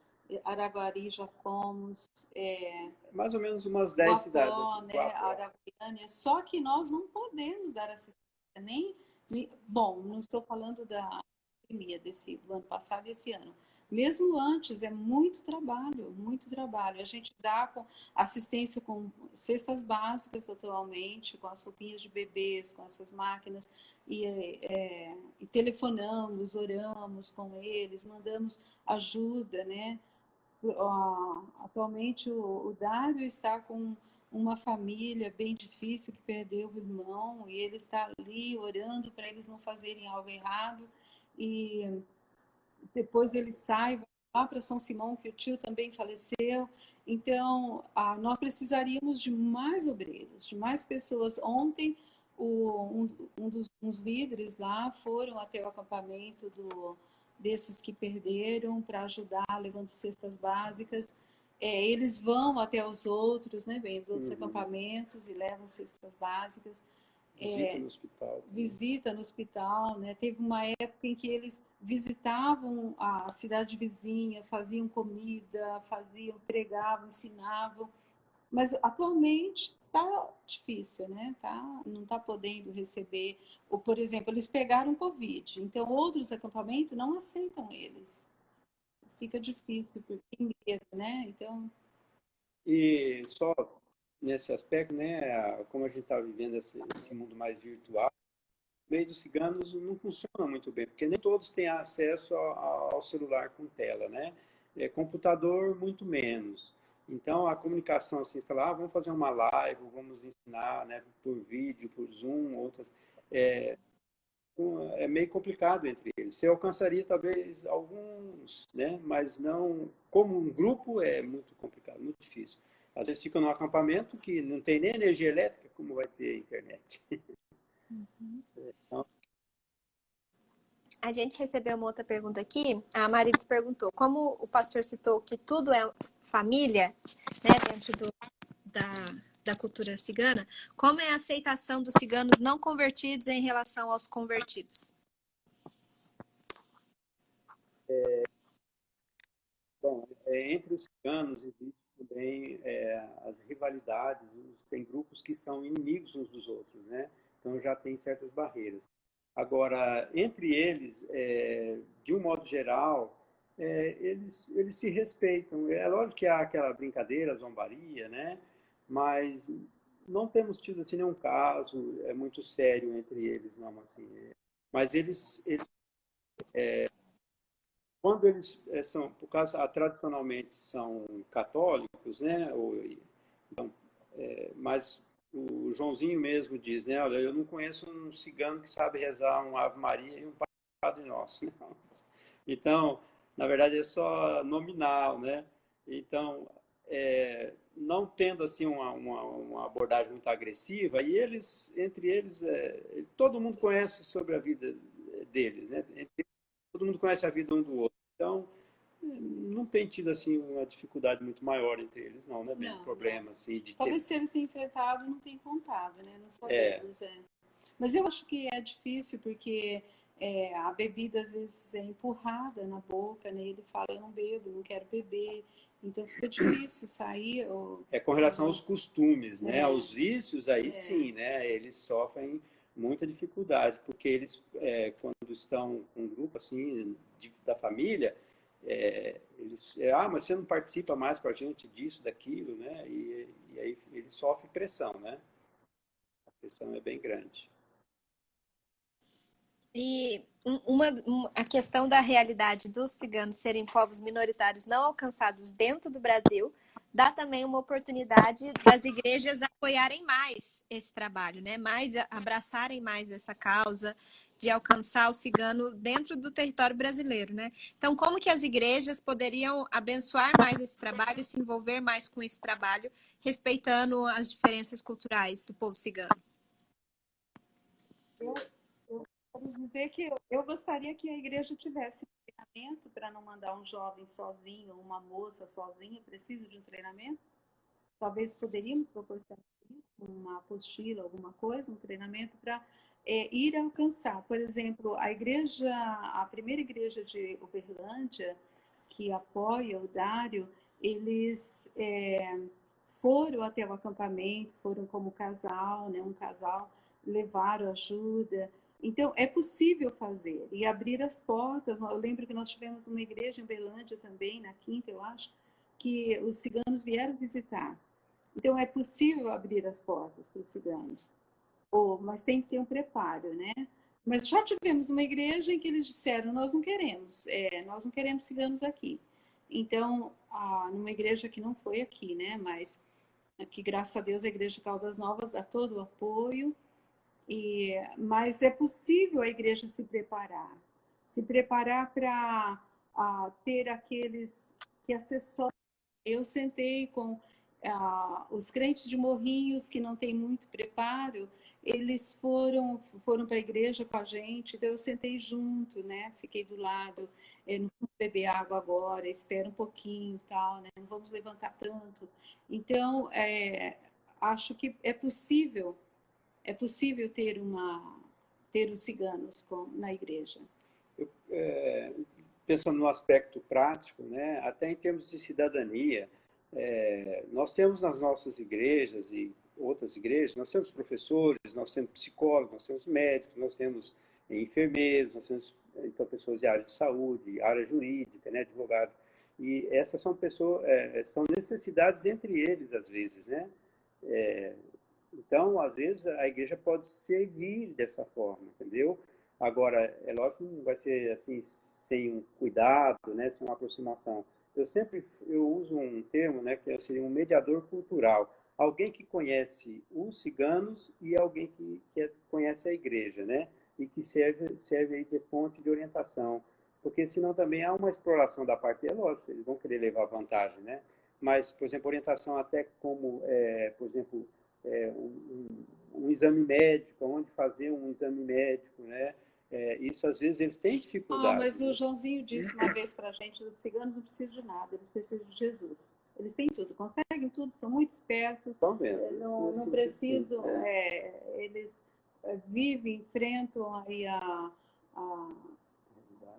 Araguari já fomos. É, Mais ou menos umas 10 Guapó, cidades. Né. Só que nós não podemos dar assistência nem, nem. Bom, não estou falando da pandemia desse, do ano passado e esse ano. Mesmo antes, é muito trabalho, muito trabalho. A gente dá com assistência com cestas básicas atualmente, com as roupinhas de bebês, com essas máquinas, e, é, e telefonamos, oramos com eles, mandamos ajuda, né? Atualmente o, o Dário está com uma família bem difícil que perdeu o irmão e ele está ali orando para eles não fazerem algo errado e depois ele sai lá para São Simão que o tio também faleceu então ah, nós precisaríamos de mais obreiros de mais pessoas ontem o, um, um dos uns líderes lá foram até o acampamento do desses que perderam para ajudar levando cestas básicas é, eles vão até os outros, né, bem, os outros uhum. acampamentos e levam cestas básicas. Visita é, no hospital. Visita no hospital, né? Teve uma época em que eles visitavam a cidade vizinha, faziam comida, faziam, pregavam, ensinavam. Mas atualmente está difícil, né? Tá, não está podendo receber. Ou, por exemplo, eles pegaram Covid, então outros acampamentos não aceitam eles fica difícil, porque tem medo, né? Então. E só nesse aspecto, né, como a gente está vivendo esse, esse, mundo mais virtual, o meio dos ciganos não funciona muito bem, porque nem todos têm acesso ao, ao celular com tela, né? É, computador, muito menos. Então, a comunicação, assim, está lá, ah, vamos fazer uma live, vamos ensinar, né, por vídeo, por Zoom, outras. É, é meio complicado entre eles. Você alcançaria talvez alguns, né? mas não como um grupo é muito complicado, muito difícil. Às vezes fica num acampamento que não tem nem energia elétrica, como vai ter internet? Uhum. Então... A gente recebeu uma outra pergunta aqui. A Marides perguntou: como o pastor citou que tudo é família, né, dentro do, da, da cultura cigana, como é a aceitação dos ciganos não convertidos em relação aos convertidos? É, bom, é, entre os ciganos existe também é, as rivalidades, tem grupos que são inimigos uns dos outros, né? Então já tem certas barreiras. Agora, entre eles, é, de um modo geral, é, eles, eles se respeitam. É lógico que há aquela brincadeira, zombaria, né? mas não temos tido assim, nenhum caso é muito sério entre eles, não assim. Mas eles, eles é, quando eles é, são, por causa tradicionalmente são católicos, né? Ou, então, é, mas o Joãozinho mesmo diz, né? Olha, eu não conheço um cigano que sabe rezar um Ave Maria e um Padre Nosso. Não. [LAUGHS] Então, na verdade é só nominal, né? Então, é, não tendo assim uma, uma, uma, abordagem muito agressiva e eles entre eles é, todo mundo conhece sobre a vida deles né entre, todo mundo conhece a vida um do outro então não tem tido assim uma dificuldade muito maior entre eles não né bem problema assim de talvez ter... se eles têm enfrentado não tem contado né não sabemos é. é. mas eu acho que é difícil porque é, a bebida às vezes é empurrada na boca, né? Ele fala, eu não bebo, não quero beber. Então fica difícil sair. Ou... É com relação aos costumes, né? É. Aos vícios, aí é. sim, né? Eles sofrem muita dificuldade, porque eles, é, quando estão com um grupo assim, de, da família, é, eles, é, ah, mas você não participa mais com a gente disso, daquilo, né? E, e aí eles sofrem pressão, né? A pressão é bem grande. E uma, a questão da realidade dos ciganos serem povos minoritários não alcançados dentro do Brasil dá também uma oportunidade das igrejas apoiarem mais esse trabalho, né? Mais abraçarem mais essa causa de alcançar o cigano dentro do território brasileiro, né? Então, como que as igrejas poderiam abençoar mais esse trabalho se envolver mais com esse trabalho, respeitando as diferenças culturais do povo cigano? Eu Quero dizer que eu, eu gostaria que a igreja tivesse treinamento para não mandar um jovem sozinho, uma moça sozinha, precisa de um treinamento. Talvez poderíamos proporcionar uma apostila, alguma coisa, um treinamento para é, ir alcançar. Por exemplo, a igreja, a primeira igreja de Uberlândia, que apoia o Dário, eles é, foram até o acampamento, foram como casal, né, um casal, levaram ajuda, Então, é possível fazer e abrir as portas. Eu lembro que nós tivemos uma igreja em Belândia também, na quinta, eu acho, que os ciganos vieram visitar. Então, é possível abrir as portas para os ciganos. Oh, mas tem que ter um preparo, né? Mas já tivemos uma igreja em que eles disseram: nós não queremos, é, nós não queremos ciganos aqui. Então, ah, numa igreja que não foi aqui, né? Mas que graças a Deus a Igreja Caldas Novas dá todo o apoio. E, mas é possível a igreja se preparar, se preparar para ah, ter aqueles que assessoram. Eu sentei com ah, os crentes de Morrinhos que não têm muito preparo eles foram foram para a igreja com a gente, então eu sentei junto, né? Fiquei do lado, é, não vamos beber água agora, espera um pouquinho, tal, né? Não vamos levantar tanto. Então, é, acho que é possível, é possível ter uma ter os ciganos com, na igreja. Eu, é, pensando no aspecto prático, né? Até em termos de cidadania, é, nós temos nas nossas igrejas e outras igrejas, nós temos professores, nós temos psicólogos, nós temos médicos, nós temos enfermeiros, nós temos então pessoas de área de saúde, área jurídica, né, advogados. E essas são pessoas, é, são necessidades entre eles às vezes, né? É, então, às vezes a igreja pode servir dessa forma, entendeu? Agora, é lógico que não vai ser assim sem um cuidado, né, sem uma aproximação. Eu sempre eu uso um termo, né, que seria um mediador cultural alguém que conhece os ciganos e alguém que, que é, conhece a igreja, né? E que serve, serve aí de ponte de orientação. Porque senão também há uma exploração da parte, é lógico, eles vão querer levar vantagem, né? Mas, por exemplo, orientação até como, é, por exemplo, é, um, um, exame médico, onde fazer um exame médico, né? É, isso às vezes eles têm dificuldade. Ah, mas né? o Joãozinho disse uma [LAUGHS] vez para a gente, os ciganos não precisam de nada, eles precisam de Jesus. Eles têm tudo, conseguem tudo, são muito espertos. mesmo. Não, não precisam, é, eles é, vivem, enfrentam aí a, a,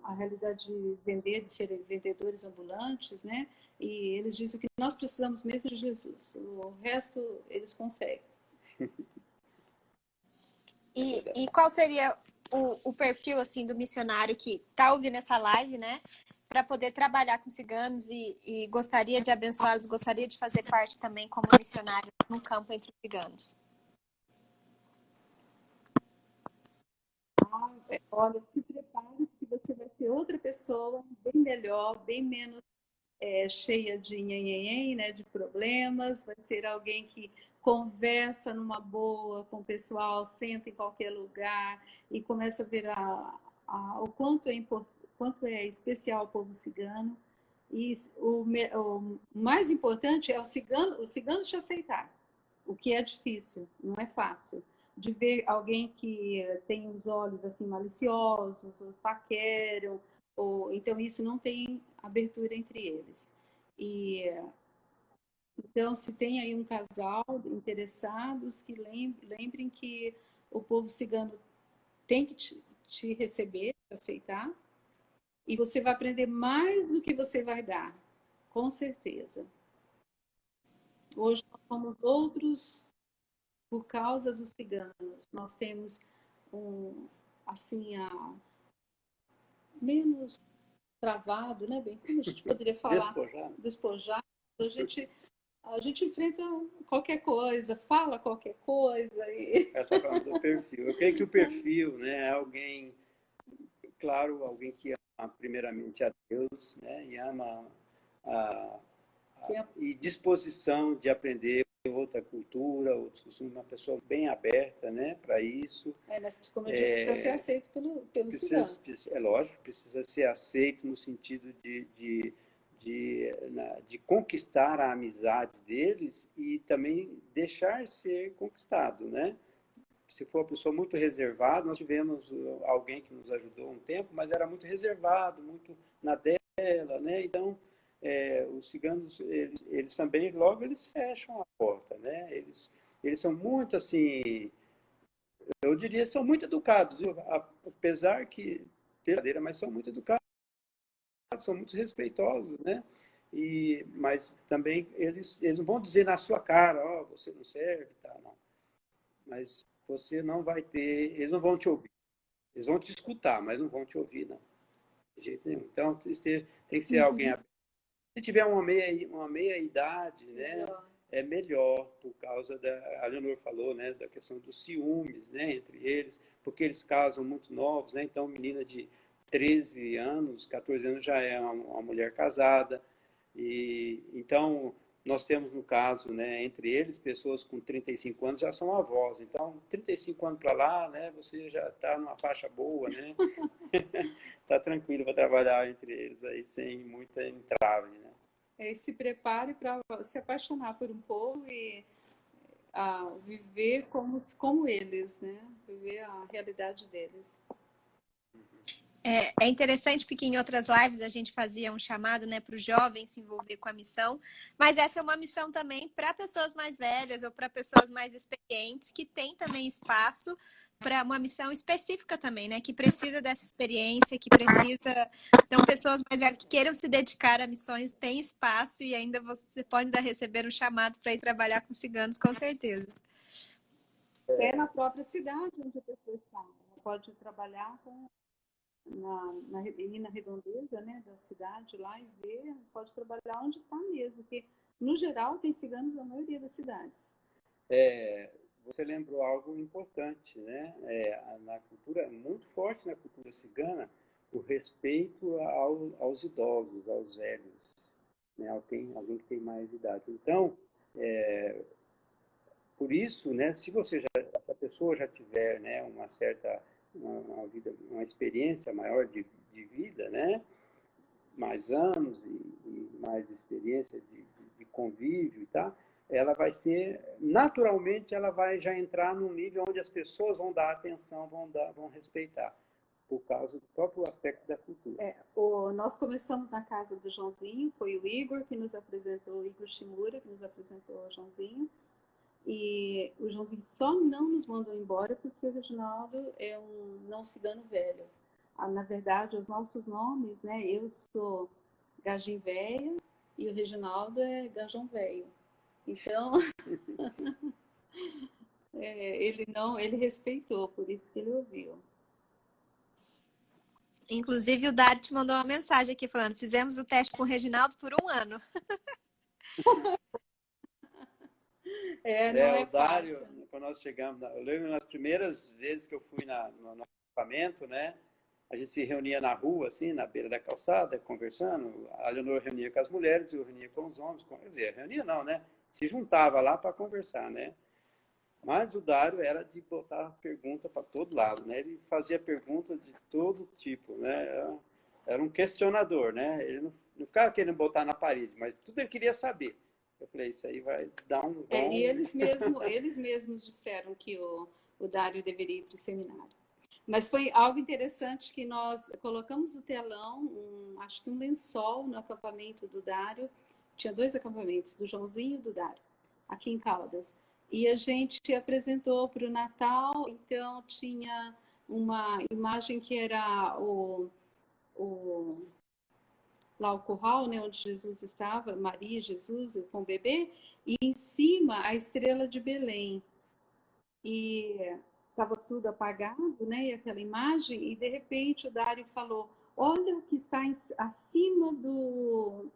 a realidade de vender, de serem vendedores ambulantes, né? E eles dizem que nós precisamos mesmo de Jesus. O resto eles conseguem. [LAUGHS] E, e qual seria o, o, perfil assim do missionário que está ouvindo essa live, né? para poder trabalhar com ciganos e, e gostaria de abençoá-los, gostaria de fazer parte também como missionário no campo entre os ciganos. Ah, olha, se prepare que você vai ser outra pessoa, bem melhor, bem menos é, cheia de nhenhenhen, né, de problemas, vai ser alguém que conversa numa boa com o pessoal, senta em qualquer lugar e começa a ver a, a, o quanto é quanto é especial o povo cigano. E o, o mais importante é o cigano, o cigano te aceitar, o que é difícil, não é fácil. De ver alguém que tem os olhos assim maliciosos, ou paqueram, ou então isso não tem abertura entre eles. E então, se tem aí um casal interessados, que lembrem, lembrem que o povo cigano tem que te, te receber, aceitar, e você vai aprender mais do que você vai dar, com certeza. Hoje nós somos outros por causa dos ciganos. Nós temos um, assim, a menos travado, né, bem? Como a gente poderia falar? Despojado. Despojado. A gente, a gente enfrenta qualquer coisa, fala qualquer coisa. E... [LAUGHS] Essa falando do perfil. Eu creio que o perfil né, é alguém, claro, alguém que primeiramente a Deus, né? E ama a, a, e disposição de aprender outra cultura, outros costumes, uma pessoa bem aberta, né, para isso. É, mas como eu disse, é, precisa ser aceito pelo, pelo precisa, É lógico, precisa ser aceito no sentido de, de, de, de conquistar a amizade deles e também deixar ser conquistado, né? se for uma pessoa muito reservada, nós tivemos uh, alguém que nos ajudou um tempo, mas era muito reservado, muito na dela, né? Então, é, os ciganos, eles, eles, também, logo, eles fecham a porta, né? Eles, eles são muito, assim, eu diria, são muito educados, viu? apesar que, verdadeira, mas são muito educados, são muito respeitosos, né? E, mas também eles, eles não vão dizer na sua cara, ó, oh, você não serve, tá, não. Mas você não vai ter, eles não vão te ouvir. Eles vão te escutar, mas não vão te ouvir, não. De jeito nenhum. Então, tem que ser uhum. alguém Se tiver uma meia, uma meia idade, né? Melhor. É melhor, por causa da. A Leonor falou, né? Da questão dos ciúmes, né? Entre eles, porque eles casam muito novos, né? Então, menina de 13 anos, 14 anos já é uma, uma mulher casada. E então nós temos, no caso, né, entre eles, pessoas com 35 anos já são avós. Então, 35 anos para lá, né, você já está numa faixa boa, né? Está [LAUGHS] tranquilo para trabalhar entre eles aí, sem muita entrave, né? É, se prepare para se apaixonar por um povo e a viver como, como eles, né? Viver a realidade deles. É, é, interessante porque em outras lives a gente fazia um chamado né, para o jovem se envolver com a missão, mas essa é uma missão também para pessoas mais velhas ou para pessoas mais experientes que tem também espaço para uma missão específica também, né? Que precisa dessa experiência, que precisa. Então, pessoas mais velhas que queiram se dedicar a missões têm espaço e ainda você pode ainda receber um chamado para ir trabalhar com ciganos, com certeza. É na própria cidade onde a pessoa está. Pode trabalhar com na, na, ir na redondeza né, da cidade lá e ver, pode trabalhar onde está mesmo, porque no geral tem ciganos na maioria das cidades. É, você lembrou algo importante, né? É, na cultura, muito forte na cultura cigana, o respeito ao, aos idosos, aos velhos, né? Alguém, alguém que tem mais idade. Então, é, por isso, né? Se você já, a pessoa já tiver, né, uma certa uma, uma, vida, uma experiência maior de, de vida, né? mais anos e, e mais experiência de, de, convívio e tá? ela vai ser, naturalmente, ela vai já entrar num nível onde as pessoas vão dar atenção, vão, dar, vão respeitar, por causa do próprio aspecto da cultura. É, o, nós começamos na casa do Joãozinho, foi o Igor que nos apresentou, o Igor Shimura, que nos apresentou o Joãozinho, e o Joãozinho só não nos mandou embora porque o Reginaldo é um não cigano velho. Ah, na verdade, os nossos nomes, né? Eu sou Gajim Velho e o Reginaldo é Gajão Velho. Então, [LAUGHS] é, ele não, ele respeitou, por isso que ele ouviu. Inclusive, o Dari te mandou uma mensagem aqui falando: fizemos o teste com o Reginaldo por um ano. [LAUGHS] [LAUGHS] É, não é, é o Dário, fácil. quando nós chegamos, eu lembro nas primeiras vezes que eu fui na, no, no acampamento, né? A gente se reunia na rua, assim, na beira da calçada, conversando. A Leonor reunia com as mulheres, eu reunia com os homens. Quer dizer, reunia não, né? Se juntava lá para conversar, né? Mas o Dário era de botar pergunta para todo lado, né? Ele fazia pergunta de todo tipo, né? Era, era um questionador, né? Ele não, não ficava querendo botar na parede, mas tudo ele queria saber. Eu falei, isso aí vai dar um bom... É, e eles, mesmo, eles mesmos disseram que o, o Dário deveria ir para o seminário. Mas foi algo interessante que nós colocamos no telão, um, acho que um lençol no acampamento do Dário. Tinha dois acampamentos, do Joãozinho e do Dário, aqui em Caldas. E a gente apresentou para o Natal, então tinha uma imagem que era o, o lá o curral, né, onde Jesus estava, Maria Jesus com o bebê, e em cima a estrela de Belém. E estava tudo apagado, né, e aquela imagem, e de repente o Dário falou: Olha o que está em, acima do,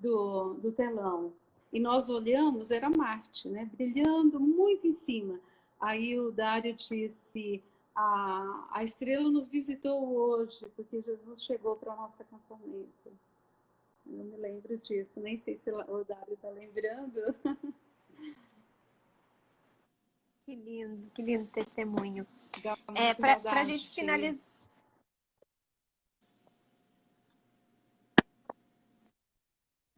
do, do telão. E nós olhamos, era Marte, né, brilhando muito em cima. Aí o Dário disse: a, a estrela nos visitou hoje, porque Jesus chegou para o nosso acampamento. Eu não me lembro disso, nem sei se o Dário está lembrando. Que lindo, que lindo testemunho. É, para a gente finalizar.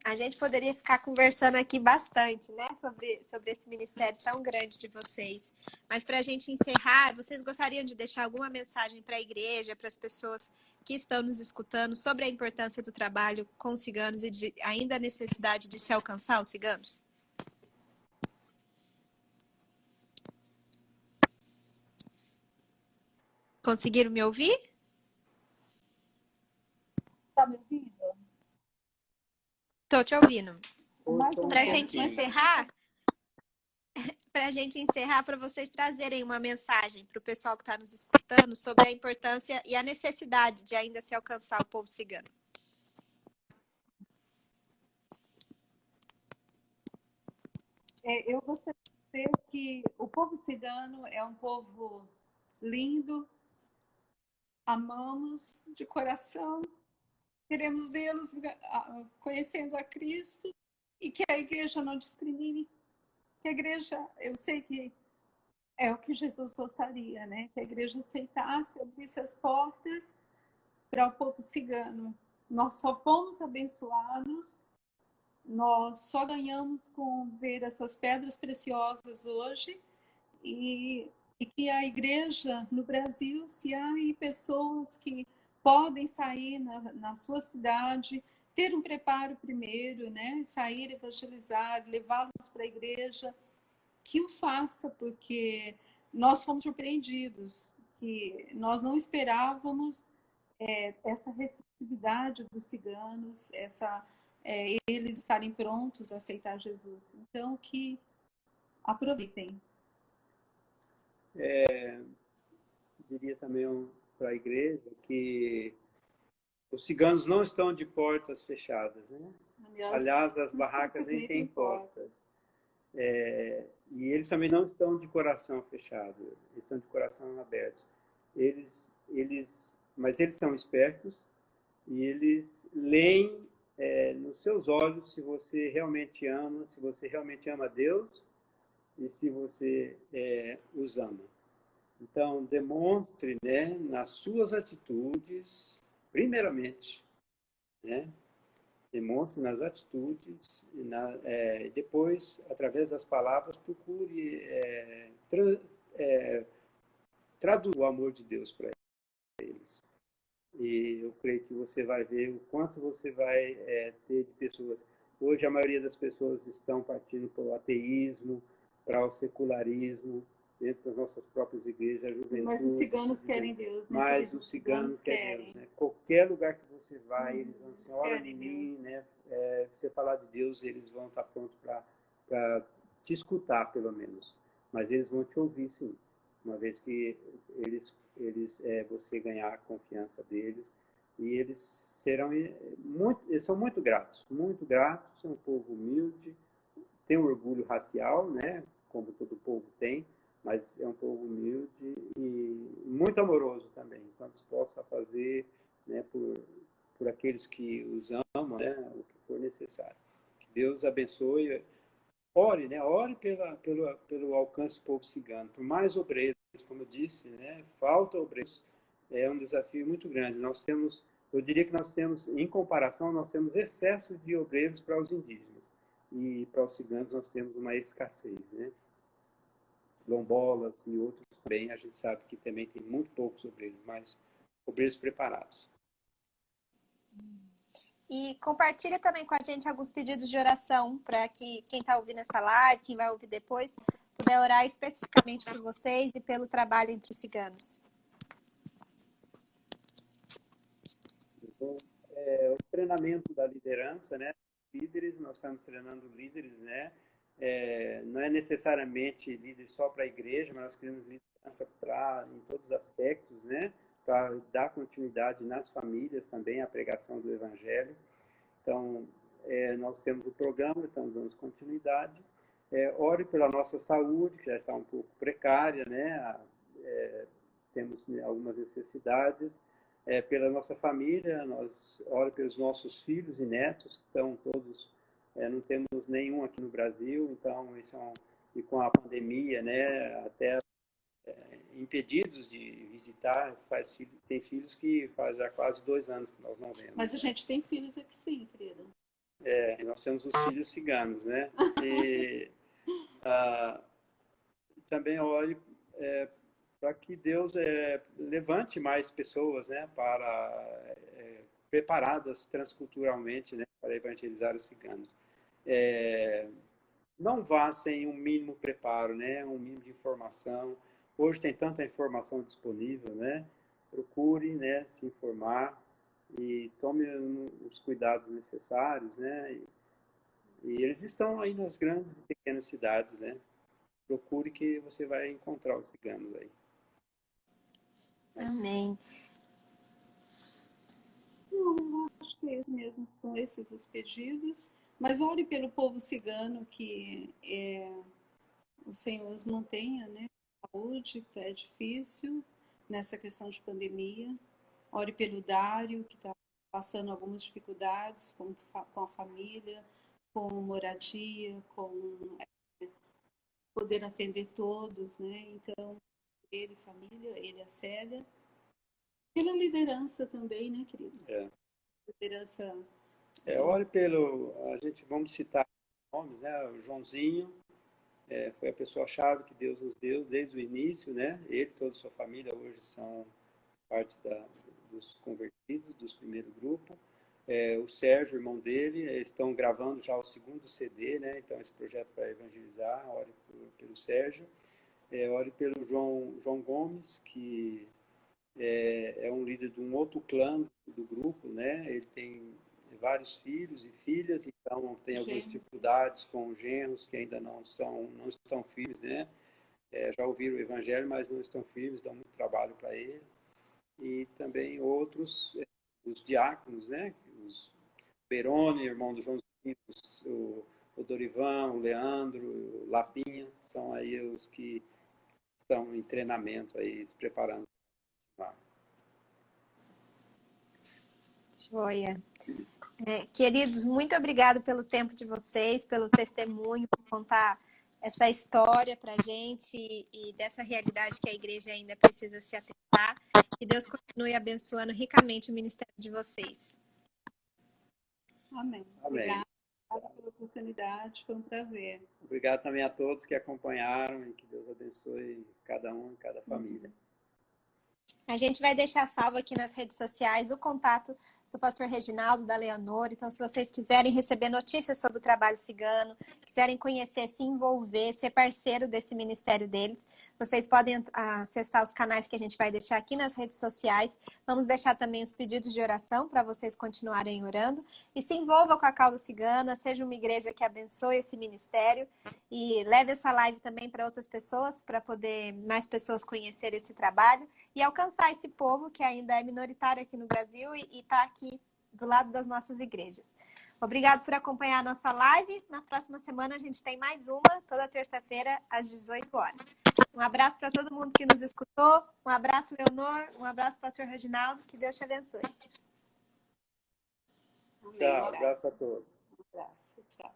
A gente poderia ficar conversando aqui bastante, né, sobre, sobre esse ministério tão grande de vocês. Mas para a gente encerrar, vocês gostariam de deixar alguma mensagem para a igreja, para as pessoas que estão nos escutando sobre a importância do trabalho com ciganos e de, ainda a necessidade de se alcançar os ciganos? Conseguiram me ouvir? Está me ouvindo? Estou te ouvindo. Para [LAUGHS] a gente encerrar, para a gente encerrar, para vocês trazerem uma mensagem para o pessoal que está nos escutando sobre a importância e a necessidade de ainda se alcançar o povo cigano. É, eu gostaria de dizer que o povo cigano é um povo lindo, amamos de coração, queremos vê-los conhecendo a Cristo e que a igreja não discrimine. Que a igreja, eu sei que é o que Jesus gostaria, né? Que a igreja aceitasse, abrisse as portas para o povo cigano. Nós só fomos abençoados, nós só ganhamos com ver essas pedras preciosas hoje e, e que a igreja no Brasil, se há pessoas que podem sair na, na sua cidade, ter um preparo primeiro, né? Sair, evangelizar, levá-los para a igreja, que o faça, porque nós fomos surpreendidos, que nós não esperávamos é, essa receptividade dos ciganos, essa é, eles estarem prontos a aceitar Jesus. Então, que aproveitem. É, diria também um, para a igreja que os ciganos não estão de portas fechadas, né? Aliás, Aliás as [LAUGHS] barracas nem têm portas. É, e eles também não estão de coração fechado, eles estão de coração aberto. Eles, eles, mas eles são espertos e eles leem é, nos seus olhos se você realmente ama, se você realmente ama Deus e se você é, os ama. Então, demonstre né, nas suas atitudes, primeiramente, né, demonstre nas atitudes, e na, é, depois, através das palavras, procure é, tra, é, traduzir o amor de Deus para eles. E eu creio que você vai ver o quanto você vai é, ter de pessoas. Hoje, a maioria das pessoas estão partindo para o ateísmo, para o secularismo, dentro das nossas próprias igrejas, a juventude. Mas os ciganos querem Deus, né? Mas os ciganos, querem Deus, né? Qualquer lugar que você vai, hum, eles vão assim, olha em mim, né? É, você falar de Deus, eles vão estar prontos para te escutar, pelo menos. Mas eles vão te ouvir, sim. Uma vez que eles, eles é, você ganhar a confiança deles. E eles serão muito, eles são muito gratos, muito gratos, são um povo humilde, tem um orgulho racial, né? Como todo povo tem, mas é um povo humilde e muito amoroso também, então disposto a fazer né, por, por aqueles que os amam né, o que for necessário. Que Deus abençoe. Ore, né? Ore pela, pelo, pelo alcance do povo cigano. Por mais obreiros, como eu disse, né? Falta obreiros. É um desafio muito grande. Nós temos, eu diria que nós temos, em comparação, nós temos excesso de obreiros para os indígenas. E para os ciganos nós temos uma escassez, né? Quilombolas e outros também, a gente sabe que também tem muito poucos obreiros, mas obreiros preparados. E compartilha também com a gente alguns pedidos de oração para que quem está ouvindo essa live, quem vai ouvir depois, puder orar especificamente por vocês e pelo trabalho entre os ciganos. Então, é, o treinamento da liderança, né? Líderes, nós estamos treinando líderes, né? É, não é necessariamente líder só para a igreja, mas nós queremos liderança para em todos os aspectos, né? Para dar continuidade nas famílias também à pregação do evangelho. Então, é, nós temos o programa, estamos dando continuidade. É, ore pela nossa saúde, que já está um pouco precária, né? É, temos algumas necessidades. É, pela nossa família, nós ore pelos nossos filhos e netos, que estão todos é, não temos nenhum aqui no Brasil, então isso é um, e com a pandemia, né, até é, impedidos de visitar, faz filho, tem filhos que faz já quase dois anos que nós não vemos. Mas a gente tem filhos aqui sim, querida. É, nós temos os filhos ciganos, né? E [LAUGHS] ah, também olhe é, para que Deus é, levante mais pessoas, né, para é, preparadas transculturalmente, né, para evangelizar os ciganos é, não vá sem um mínimo preparo, né? Um mínimo de informação. Hoje tem tanta informação disponível, né? Procure, né? Se informar e tome os cuidados necessários, né? E, e eles estão aí nas grandes e pequenas cidades, né? procure que você vai encontrar os ciganos aí. Amém. Não, acho que é mesmo, são esses os pedidos. Mas ore pelo povo cigano que é, o Senhor os mantenha, né? Saúde, que é difícil nessa questão de pandemia. Ore pelo Dário, que está passando algumas dificuldades com, com a família, com moradia, com é, poder atender todos, né? Então, ele, família, ele, a Célia. Pela liderança também, né, querido? É. Liderança. É, ore pelo. A gente vamos citar nomes, né? O Joãozinho é, foi a pessoa-chave que Deus nos deu desde o início, né? Ele e toda a sua família hoje são parte da, dos convertidos, dos primeiros grupos. É, o Sérgio, irmão dele, estão gravando já o segundo CD, né? Então, esse projeto para evangelizar, ore pelo Sérgio. É, ore pelo João, João Gomes, que é, é, um líder de um outro clã do grupo, né? Ele tem vários filhos e filhas, então tem algumas dificuldades com genros que ainda não são, não estão filhos, né? É, já ouviram o evangelho, mas não estão firmes, dão muito trabalho para ele. E também outros, é, os diáconos, né? Os Peroni, irmão do João o, o Dorivan, o Leandro, o Lapinha, são aí os que estão em treinamento aí, se preparando. Joia. É, queridos, muito obrigado pelo tempo de vocês, pelo testemunho, por contar essa história para a gente e, e, dessa realidade que a igreja ainda precisa se atentar. Que Deus continue abençoando ricamente o ministério de vocês. Amém. Amém. Obrigada pela oportunidade, foi um prazer. Obrigado também a todos que acompanharam e que Deus abençoe cada um e cada família. A gente vai deixar salvo aqui nas redes sociais o contato do pastor Reginaldo, da Leonor. Então, se vocês quiserem receber notícias sobre o trabalho cigano, quiserem conhecer, se envolver, ser parceiro desse ministério deles, vocês podem acessar os canais que a gente vai deixar aqui nas redes sociais. Vamos deixar também os pedidos de oração para vocês continuarem orando. E se envolva com a causa cigana, seja uma igreja que abençoe esse ministério e leve essa live também para outras pessoas, para poder mais pessoas conhecer esse trabalho e alcançar esse povo que ainda é minoritário aqui no Brasil e está aqui do lado das nossas igrejas. Obrigado por acompanhar a nossa live. Na próxima semana a gente tem mais uma, toda terça-feira, às 18 horas. Um abraço para todo mundo que nos escutou. Um abraço, Leonor. Um abraço, pastor Reginaldo. Que Deus te abençoe. Tchau, um abraço a todos. Um abraço, tchau.